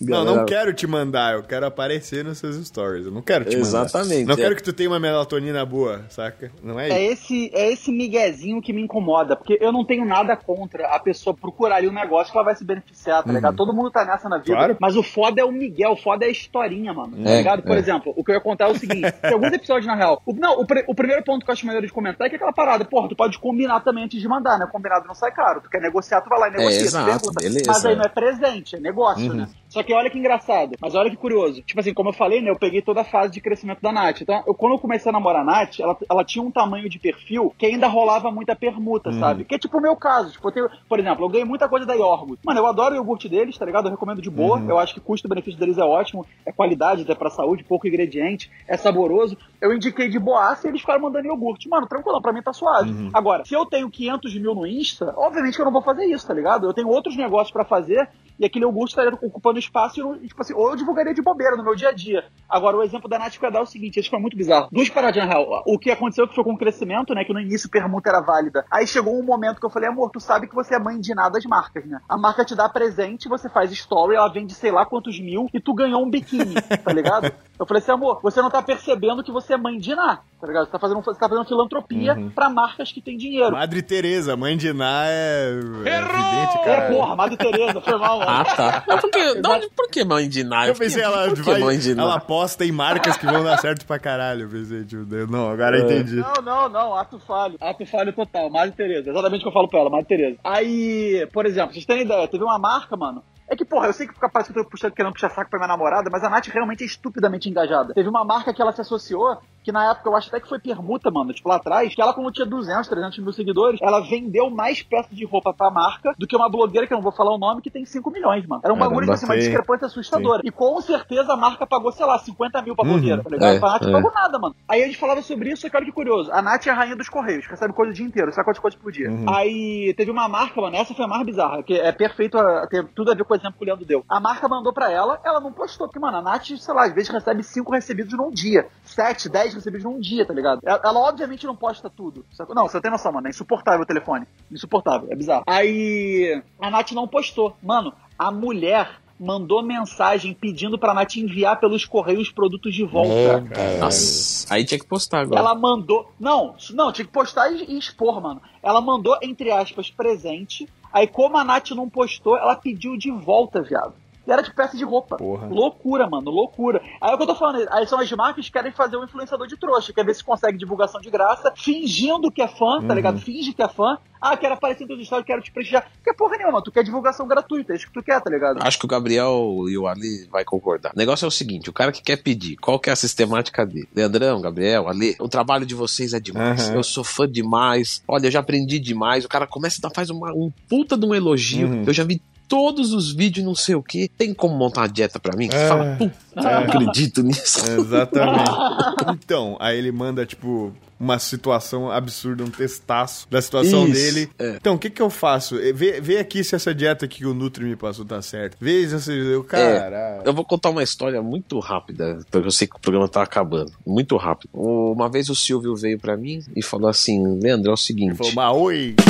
Não, não quero te mandar, eu quero aparecer nos seus stories. Eu não quero te mandar. Exatamente. Não é. quero que tu tenha uma melatonina boa, saca? Não é, é isso. Esse, é esse miguezinho que me incomoda, porque eu não tenho nada contra a pessoa procurar ali um negócio que ela vai se beneficiar, tá uhum. ligado? Todo mundo tá nessa na vida. Claro. Mas o foda é o Miguel, o foda é a historinha, mano. Tá é, ligado? Por é. exemplo, o que eu ia contar é o seguinte: (laughs) tem alguns episódios, na real. O, não, o, o, primeiro ponto que eu acho maneiro de comentar é que é aquela parada, porra, tu pode combinar também antes de mandar, né? Combinado não sai caro. Tu quer negociar, tu vai lá e negocia. É, exato, beleza. Mas aí não é presente, é negócio, uhum. né? Só que olha que engraçado, mas olha que curioso. Tipo assim, como eu falei, né, eu peguei toda a fase de crescimento da Nath. Então, eu, quando eu comecei a namorar a Nath, ela, ela tinha um tamanho de perfil que ainda rolava muita permuta, Uhum. sabe? Que é tipo o meu caso. Tipo, eu tenho, por exemplo, eu ganhei muita coisa da Yorgut. Mano, eu adoro o iogurte deles, tá ligado? Eu recomendo de boa. Uhum. Eu acho que o custo-benefício deles é ótimo. É qualidade, até pra saúde, pouco ingrediente, é saboroso. Eu indiquei de boaça e eles ficaram mandando iogurte. Mano, tranquilo, pra mim tá suave. Uhum. Agora, se eu tenho 500 mil no Insta, obviamente que eu não vou fazer isso, tá ligado? Eu tenho outros negócios pra fazer e aquele iogurte estaria ocupando espaço e, tipo assim, ou eu divulgaria de bobeira no meu dia a dia. Agora, o exemplo da Nath que eu ia dar é o seguinte, isso foi muito bizarro. Duas paradinhas, na real. O que aconteceu que foi com o crescimento, né, que no início permuta era válida. Aí chegou um momento que eu falei, amor, tu sabe que você é mãe de nada das marcas, né? A marca te dá presente, você faz story, ela vende sei lá quantos mil e tu ganhou um biquíni, (laughs) tá ligado? Eu falei assim, amor, você não tá percebendo que você é mãe de nada, tá ligado? Você tá fazendo, você tá fazendo filantropia pra marcas que têm dinheiro. Madre Teresa, mãe de Ná é, é evidente, É, cara. porra, Madre Teresa, foi mal, mano. Ah, tá. Mas por que, onde- por que mãe de Ná? Eu pensei, ela vai, mãe de Ná? ela aposta em marcas que vão dar certo pra caralho. Eu pensei, tipo, não, agora eu entendi. Não, não, não, ato falho. Ato falho total, Madre Teresa. Exatamente o que eu falo pra ela, Madre Teresa. Aí, por exemplo, vocês têm ideia, teve uma marca, mano. É que, porra, eu sei que parece que eu tô puxando, querendo puxar saco pra minha namorada, mas a Nath realmente é estupidamente engajada. Teve uma marca que ela se associou, que na época eu acho até que foi permuta, mano, tipo lá atrás, que ela, como tinha 200, 300 mil seguidores, ela vendeu mais peças de roupa pra marca do que uma blogueira, que eu não vou falar o nome, que tem 5 milhões, mano. Era um Caramba, bagulho, tipo assim, uma sim. discrepância assustadora. E com certeza a marca pagou, sei lá, 50 mil pra blogueira, tá ligado? É, pra Nath é. pagou nada, mano. Aí a gente falava sobre isso, só que olha que curioso. A Nath é a rainha dos correios, recebe coisa o dia inteiro, sabe quantas coisas por dia. Aí teve uma marca, mano, essa foi a mais bizarra, que é perfeito, a- tem tudo a ver com o exemplo que o Leandro deu. A marca mandou pra ela, ela não postou, porque, mano, a Nath, sei lá, às vezes recebe cinco recebidos num dia, sete, dez recebidos num dia, tá ligado? Ela, ela, obviamente não posta tudo. sacou? Não, você tem noção, mano, é insuportável o telefone. Insuportável, é bizarro. Aí a Nath não postou. Mano, a mulher mandou mensagem pedindo pra Nath enviar pelos correios produtos de volta. Nossa, aí tinha que postar agora. Ela mandou. Não, não, tinha que postar e, e expor, mano. Ela mandou, entre aspas, presente. Aí, como a Nath não postou, ela pediu de volta, viado. E era de peça de roupa. Porra. Loucura, mano, loucura. Aí é o que eu tô falando. Aí são as marcas que querem fazer um influenciador de trouxa. Quer ver se consegue divulgação de graça, fingindo que é fã, tá ligado? Finge que é fã. Ah, quero aparecer em todos os stories, quero te prestigiar. Porque porra nenhuma, tu quer divulgação gratuita, é isso que tu quer, tá ligado? Acho que o Gabriel e o Ali vai concordar. O negócio é o seguinte: o cara que quer pedir, qual que é a sistemática dele? Leandrão, Gabriel, Ali, o trabalho de vocês é demais. Aham. Eu sou fã demais. Olha, eu já aprendi demais. O cara começa a dar, faz uma, um puta de um elogio. Uhum. Eu já vi todos os vídeos, não sei o que. Tem como montar uma dieta pra mim? É. fala, puta, eu não acredito nisso. Exatamente. (laughs) Então, aí ele manda, tipo, uma situação absurda, um testaço da situação Isso, dele. é. Então, o que que eu faço? Vê, vê aqui se essa dieta que o Nutri me passou tá certa. Vê se eu, cara... Eu vou contar uma história muito rápida, porque eu sei que o programa tá acabando. Muito rápido. Uma vez o Silvio veio pra mim e falou assim: Leandro, é o seguinte. Falou, mas oi. (laughs)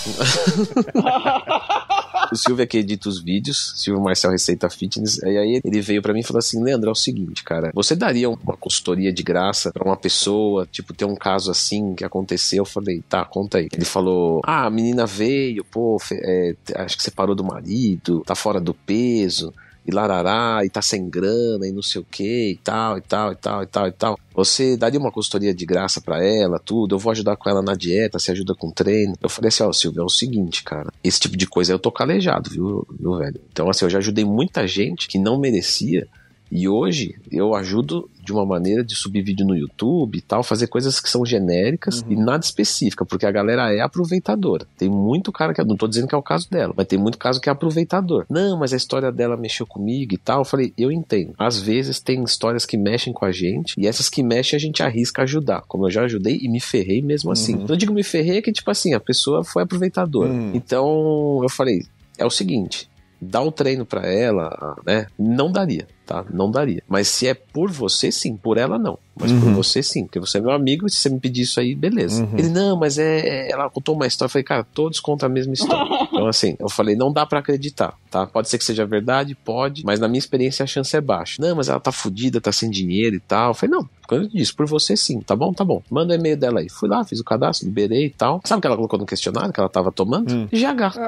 (laughs) o Silvio é que edita os vídeos, Silvio Marcel Receita Fitness. E aí ele veio pra mim e falou assim: Leandro, é o seguinte, cara, você daria uma consultoria de graça pra uma pessoa, tipo, ter um caso assim que aconteceu? Eu falei, tá, conta aí. Ele falou: Ah, a menina veio, pô, é, acho que separou do marido, tá fora do peso. E larará, e tá sem grana, e não sei o que, e tal, e tal, e tal, e tal, e tal. Você daria uma consultoria de graça pra ela, tudo? Eu vou ajudar com ela na dieta, se ajuda com treino. Eu falei assim, ó, Silvio, é o seguinte, cara. Esse tipo de coisa eu tô calejado, viu, viu, velho? Então, assim, eu já ajudei muita gente que não merecia. E hoje eu ajudo de uma maneira de subir vídeo no YouTube e tal, fazer coisas que são genéricas e nada específica, porque a galera é aproveitadora. Tem muito cara que. Não tô dizendo que é o caso dela, mas tem muito caso que é aproveitador. Não, mas a história dela mexeu comigo e tal. Eu falei, eu entendo. Às vezes tem histórias que mexem com a gente e essas que mexem a gente arrisca ajudar. Como eu já ajudei e me ferrei mesmo assim. Então eu digo me ferrei é que, tipo assim, a pessoa foi aproveitadora. Uhum. Então eu falei, é o seguinte. Dá o treino pra ela, né? Não daria, tá? Não daria. Mas se é por você, sim. Por ela, não. Mas por você, sim. Porque você é meu amigo e se você me pedir isso aí, beleza. Ele, não, mas é. Ela contou uma história. Eu falei, cara, todos contam a mesma história. (laughs) então, assim, eu falei, não dá pra acreditar, tá? Pode ser que seja verdade, pode. Mas na minha experiência a chance é baixa. Não, mas ela tá fudida, tá sem dinheiro e tal. Eu falei, não. Quando eu disse, por você sim, tá bom? Tá bom. Manda o e-mail dela aí. Fui lá, fiz o cadastro, liberei e tal. Sabe o que ela colocou no questionário que ela tava tomando? GH. (laughs)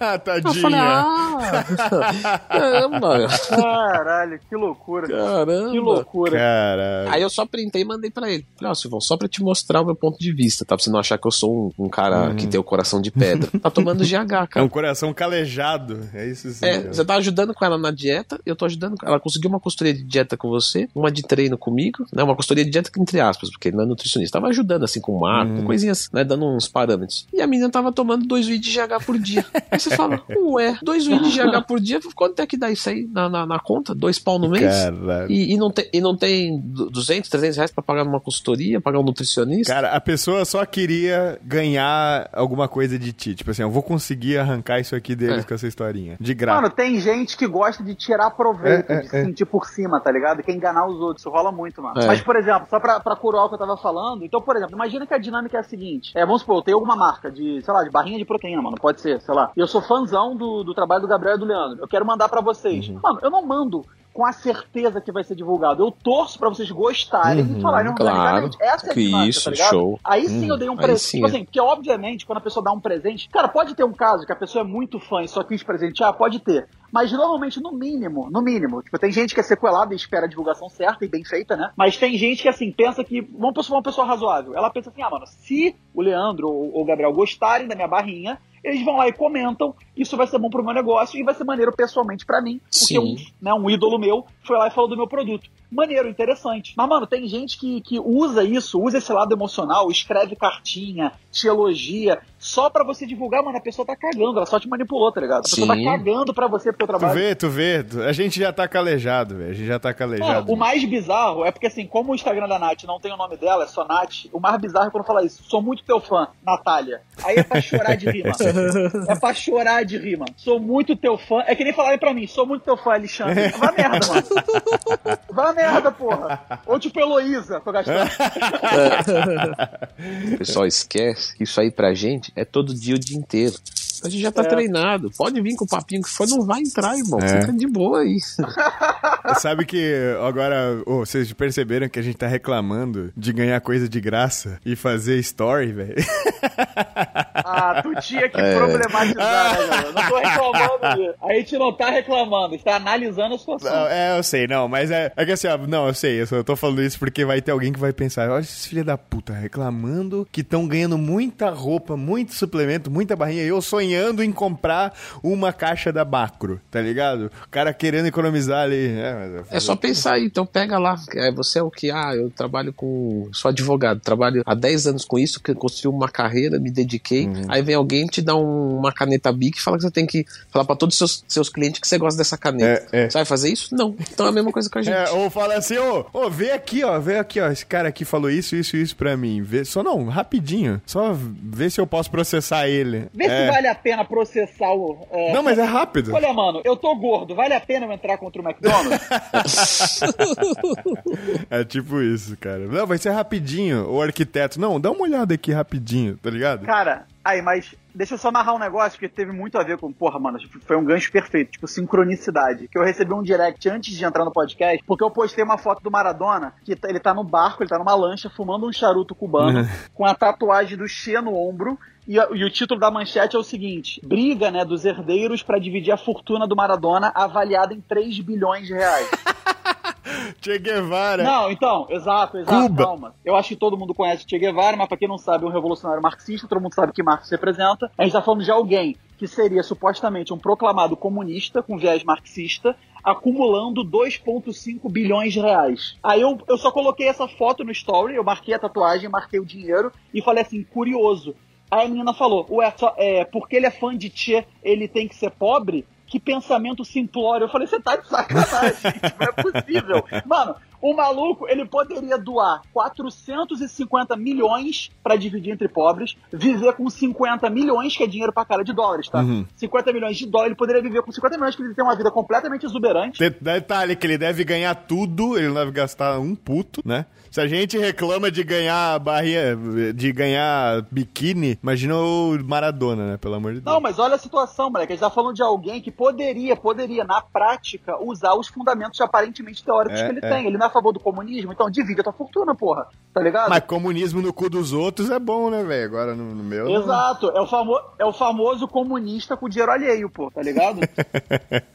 Ah, Eu falei, Tadinha. ah, caramba, Caralho, que loucura. caramba. Que loucura. Cara. Aí eu só printei e mandei pra ele. Falei, ó, Silvão, só pra te mostrar o meu ponto de vista, tá? Pra você não achar que eu sou um, um cara que tem o coração de pedra. Tá tomando GH. Cara. É um coração calejado. É isso sim. É, você tá ajudando com ela na dieta, eu tô ajudando com ela. conseguiu uma consultoria de dieta com você, uma de treino comigo, né? Uma consultoria de dieta entre aspas, porque não é nutricionista. Tava ajudando assim com marco, com coisinhas, né? Dando uns parâmetros. E a menina tava tomando dois vídeos de GH por dia. Aí você fala, (laughs) ué, dois vídeos de GH por dia, quanto é que dá isso aí na, na, na conta? Dois pau no mês? E, e não tem, e não tem 200, 300 reais pra pagar numa consultoria, pagar um nutricionista? Cara, a pessoa só queria ganhar alguma coisa de ti. Tipo assim, eu vou conseguir arrancar isso aqui deles É. com essa historinha. De graça. Mano, tem gente que gosta de tirar proveito, É, é, de se sentir por cima, tá ligado? Quer enganar os outros. Isso rola muito, mano. É. Mas, por exemplo, só pra, pra curar o que eu tava falando. Então, por exemplo, imagina que a dinâmica é a seguinte. É, vamos supor, eu tenho alguma marca de, sei lá, de barrinha de proteína, mano. Pode ser, sei lá. E eu sou fãzão do, do trabalho do Gabriel e do Leandro. Eu quero mandar pra vocês. Uhum. Mano, eu não mando com a certeza que vai ser divulgado. Eu torço pra vocês gostarem Uhum, e falarem claro. Essa é a Que dinâmica, isso, tá ligado? show. Aí sim eu dei um presente. Tipo é. assim, porque obviamente, quando a pessoa dá um presente, cara, pode ter um caso que a pessoa é muito fã e só quis presentear, pode ter. Mas normalmente, no mínimo, no mínimo, tipo, tem gente que é sequelada e espera a divulgação certa e bem feita, né? Mas tem gente que, assim, pensa que. Vamos pessoa, uma pessoa razoável. Ela pensa assim, ah, mano, se o Leandro ou o Gabriel gostarem da minha barrinha, eles vão lá e comentam, isso vai ser bom pro meu negócio e vai ser maneiro pessoalmente pra mim, porque Sim. um, né, um ídolo meu foi lá e falou do meu produto. Maneiro, interessante. Mas, mano, tem gente que, que usa isso, usa esse lado emocional, escreve cartinha, te elogia, só pra você divulgar, mano, a pessoa tá cagando, ela só te manipulou, tá ligado? A pessoa tá Sim. cagando pra você pro teu Tu trabalho. vê, tu vê. A gente já tá calejado, velho. A gente já tá Mano, calejado. o mais bizarro é porque, assim, como o Instagram da Nath não tem o nome dela, é só Nath, o mais bizarro é quando fala isso. Sou muito teu fã, Natália. Aí é pra chorar de rima. (laughs) é pra chorar de rima. Sou muito teu fã. É que nem falarem pra mim, sou muito teu fã, Alexandre. Vai a merda, mano. Vai a merda, porra. Ou tipo Heloísa, gastando. (laughs) O pessoal esquece que isso aí pra gente é todo dia o dia inteiro. A gente já tá É. treinado. Pode vir com o papinho que for, não vai entrar, irmão. É. Fica de boa aí. (laughs) Sabe que agora ô, vocês perceberam que a gente tá reclamando de ganhar coisa de graça e fazer story, velho? (laughs) Ah, tu tinha que É. problematizar, né, (laughs) galera? Não tô reclamando disso. A gente não tá reclamando, está analisando a situação. Não, é, eu sei, não, mas é, é que assim, ó, não, eu sei, eu só tô falando isso porque vai ter alguém que vai pensar, olha esses filha da puta reclamando que estão ganhando muita roupa, muito suplemento, muita barrinha, e eu sonhando em comprar uma caixa da Macro, tá ligado? O cara querendo economizar ali. É, É só pensar aí, então pega lá. É, você é o que? Ah, eu trabalho com. Sou advogado, trabalho há 10 anos com isso, que construí uma carreira, me dediquei. Uhum. Aí vem alguém te dá um- uma caneta Bic e fala que você tem que falar pra todos os seus, seus clientes que você gosta dessa caneta. É, é. Você vai fazer isso? Não. Então é a mesma coisa com a gente. É, ou fala assim, ô, ô, vê aqui, ó, vê aqui, ó, esse cara aqui falou isso, isso, isso pra mim. Vê, só não, rapidinho. Só vê se eu posso processar ele. Vê é. se vale a pena processar o. é, Não, mas é rápido. Olha, mano, eu tô gordo, vale a pena eu entrar contra o McDonald's? (laughs) É tipo isso, cara. Não, vai ser rapidinho. O arquiteto, não, dá uma olhada aqui rapidinho, tá ligado? Cara, aí, mas deixa eu só amarrar um negócio que teve muito a ver com. Porra, mano, foi um gancho perfeito, tipo, sincronicidade. Que eu recebi um direct antes de entrar no podcast, porque eu postei uma foto do Maradona, que tá- ele tá no barco, ele tá numa lancha, fumando um charuto cubano, (laughs) com a tatuagem do Che no ombro. E, e o título da manchete é o seguinte: Briga, né, dos herdeiros pra dividir a fortuna do Maradona, avaliada em 3 bilhões de reais. (laughs) (laughs) Che Guevara. Não, então, exato, exato, Cuba. calma. Eu acho que todo mundo conhece Che Guevara, mas pra quem não sabe, é um revolucionário marxista, todo mundo sabe que Marx representa. A gente tá falando de alguém que seria supostamente um proclamado comunista com viés marxista, acumulando 2,5 bilhões de reais. Aí eu, eu só coloquei essa foto no story, eu marquei a tatuagem, marquei o dinheiro e falei assim, curioso. Aí a menina falou, ué, só, é, porque ele é fã de Che, ele tem que ser pobre? Que pensamento simplório. Eu falei, você tá de sacanagem, não é possível. Mano, o maluco, ele poderia doar 450 milhões pra dividir entre pobres, viver com 50 milhões, que é dinheiro pra cara de dólares, tá? Uhum. 50 milhões de dólares, ele poderia viver com 50 milhões, que ele tem uma vida completamente exuberante. De- Detalhe que ele deve ganhar tudo, ele não deve gastar um puto, né? Se a gente reclama de ganhar barrinha, de ganhar biquíni, imagina o Maradona, né? Pelo amor de Deus. Não, mas olha a situação, moleque. A gente tá falando de alguém que poderia, poderia, na prática, usar os fundamentos aparentemente teóricos É, que ele é. tem. Ele não é favor do comunismo? Então divide a tua fortuna, porra. Tá ligado? Mas comunismo no cu dos outros é bom, né, velho? Agora no, no meu. Exato. É o, famo é o famoso comunista com dinheiro alheio, pô, tá ligado?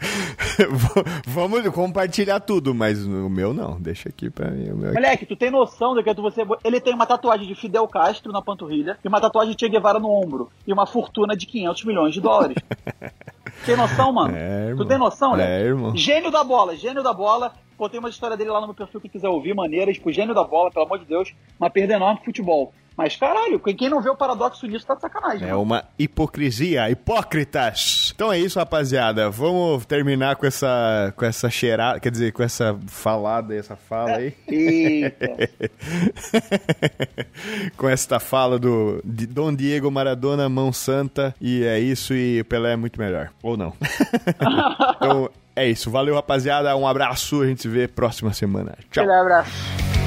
(laughs) Vamos compartilhar tudo, mas o meu não. Deixa aqui pra mim. Moleque, tu tem noção de que tu você. Ele tem uma tatuagem de Fidel Castro na panturrilha e uma tatuagem de Che Guevara no ombro. E uma fortuna de 500 milhões de dólares. (laughs) tem noção, mano? É, tu tem noção, né? É, irmão. Gênio da bola, gênio da bola. Contei uma história dele lá no meu perfil, quem quiser ouvir, maneiras, tipo, gênio da bola, pelo amor de Deus, uma perda enorme futebol. Mas caralho, quem não vê o paradoxo nisso tá de sacanagem. É uma hipocrisia, hipócritas. Então é isso, rapaziada. Vamos terminar com essa com essa cheirada, quer dizer, com essa falada, essa fala aí. Eita. (laughs) com esta fala do Dom Diego Maradona, mão santa, e é isso e Pelé é muito melhor. Ou não. (laughs) então, é isso. Valeu, rapaziada. Um abraço. A gente se vê próxima semana. Tchau. Um abraço.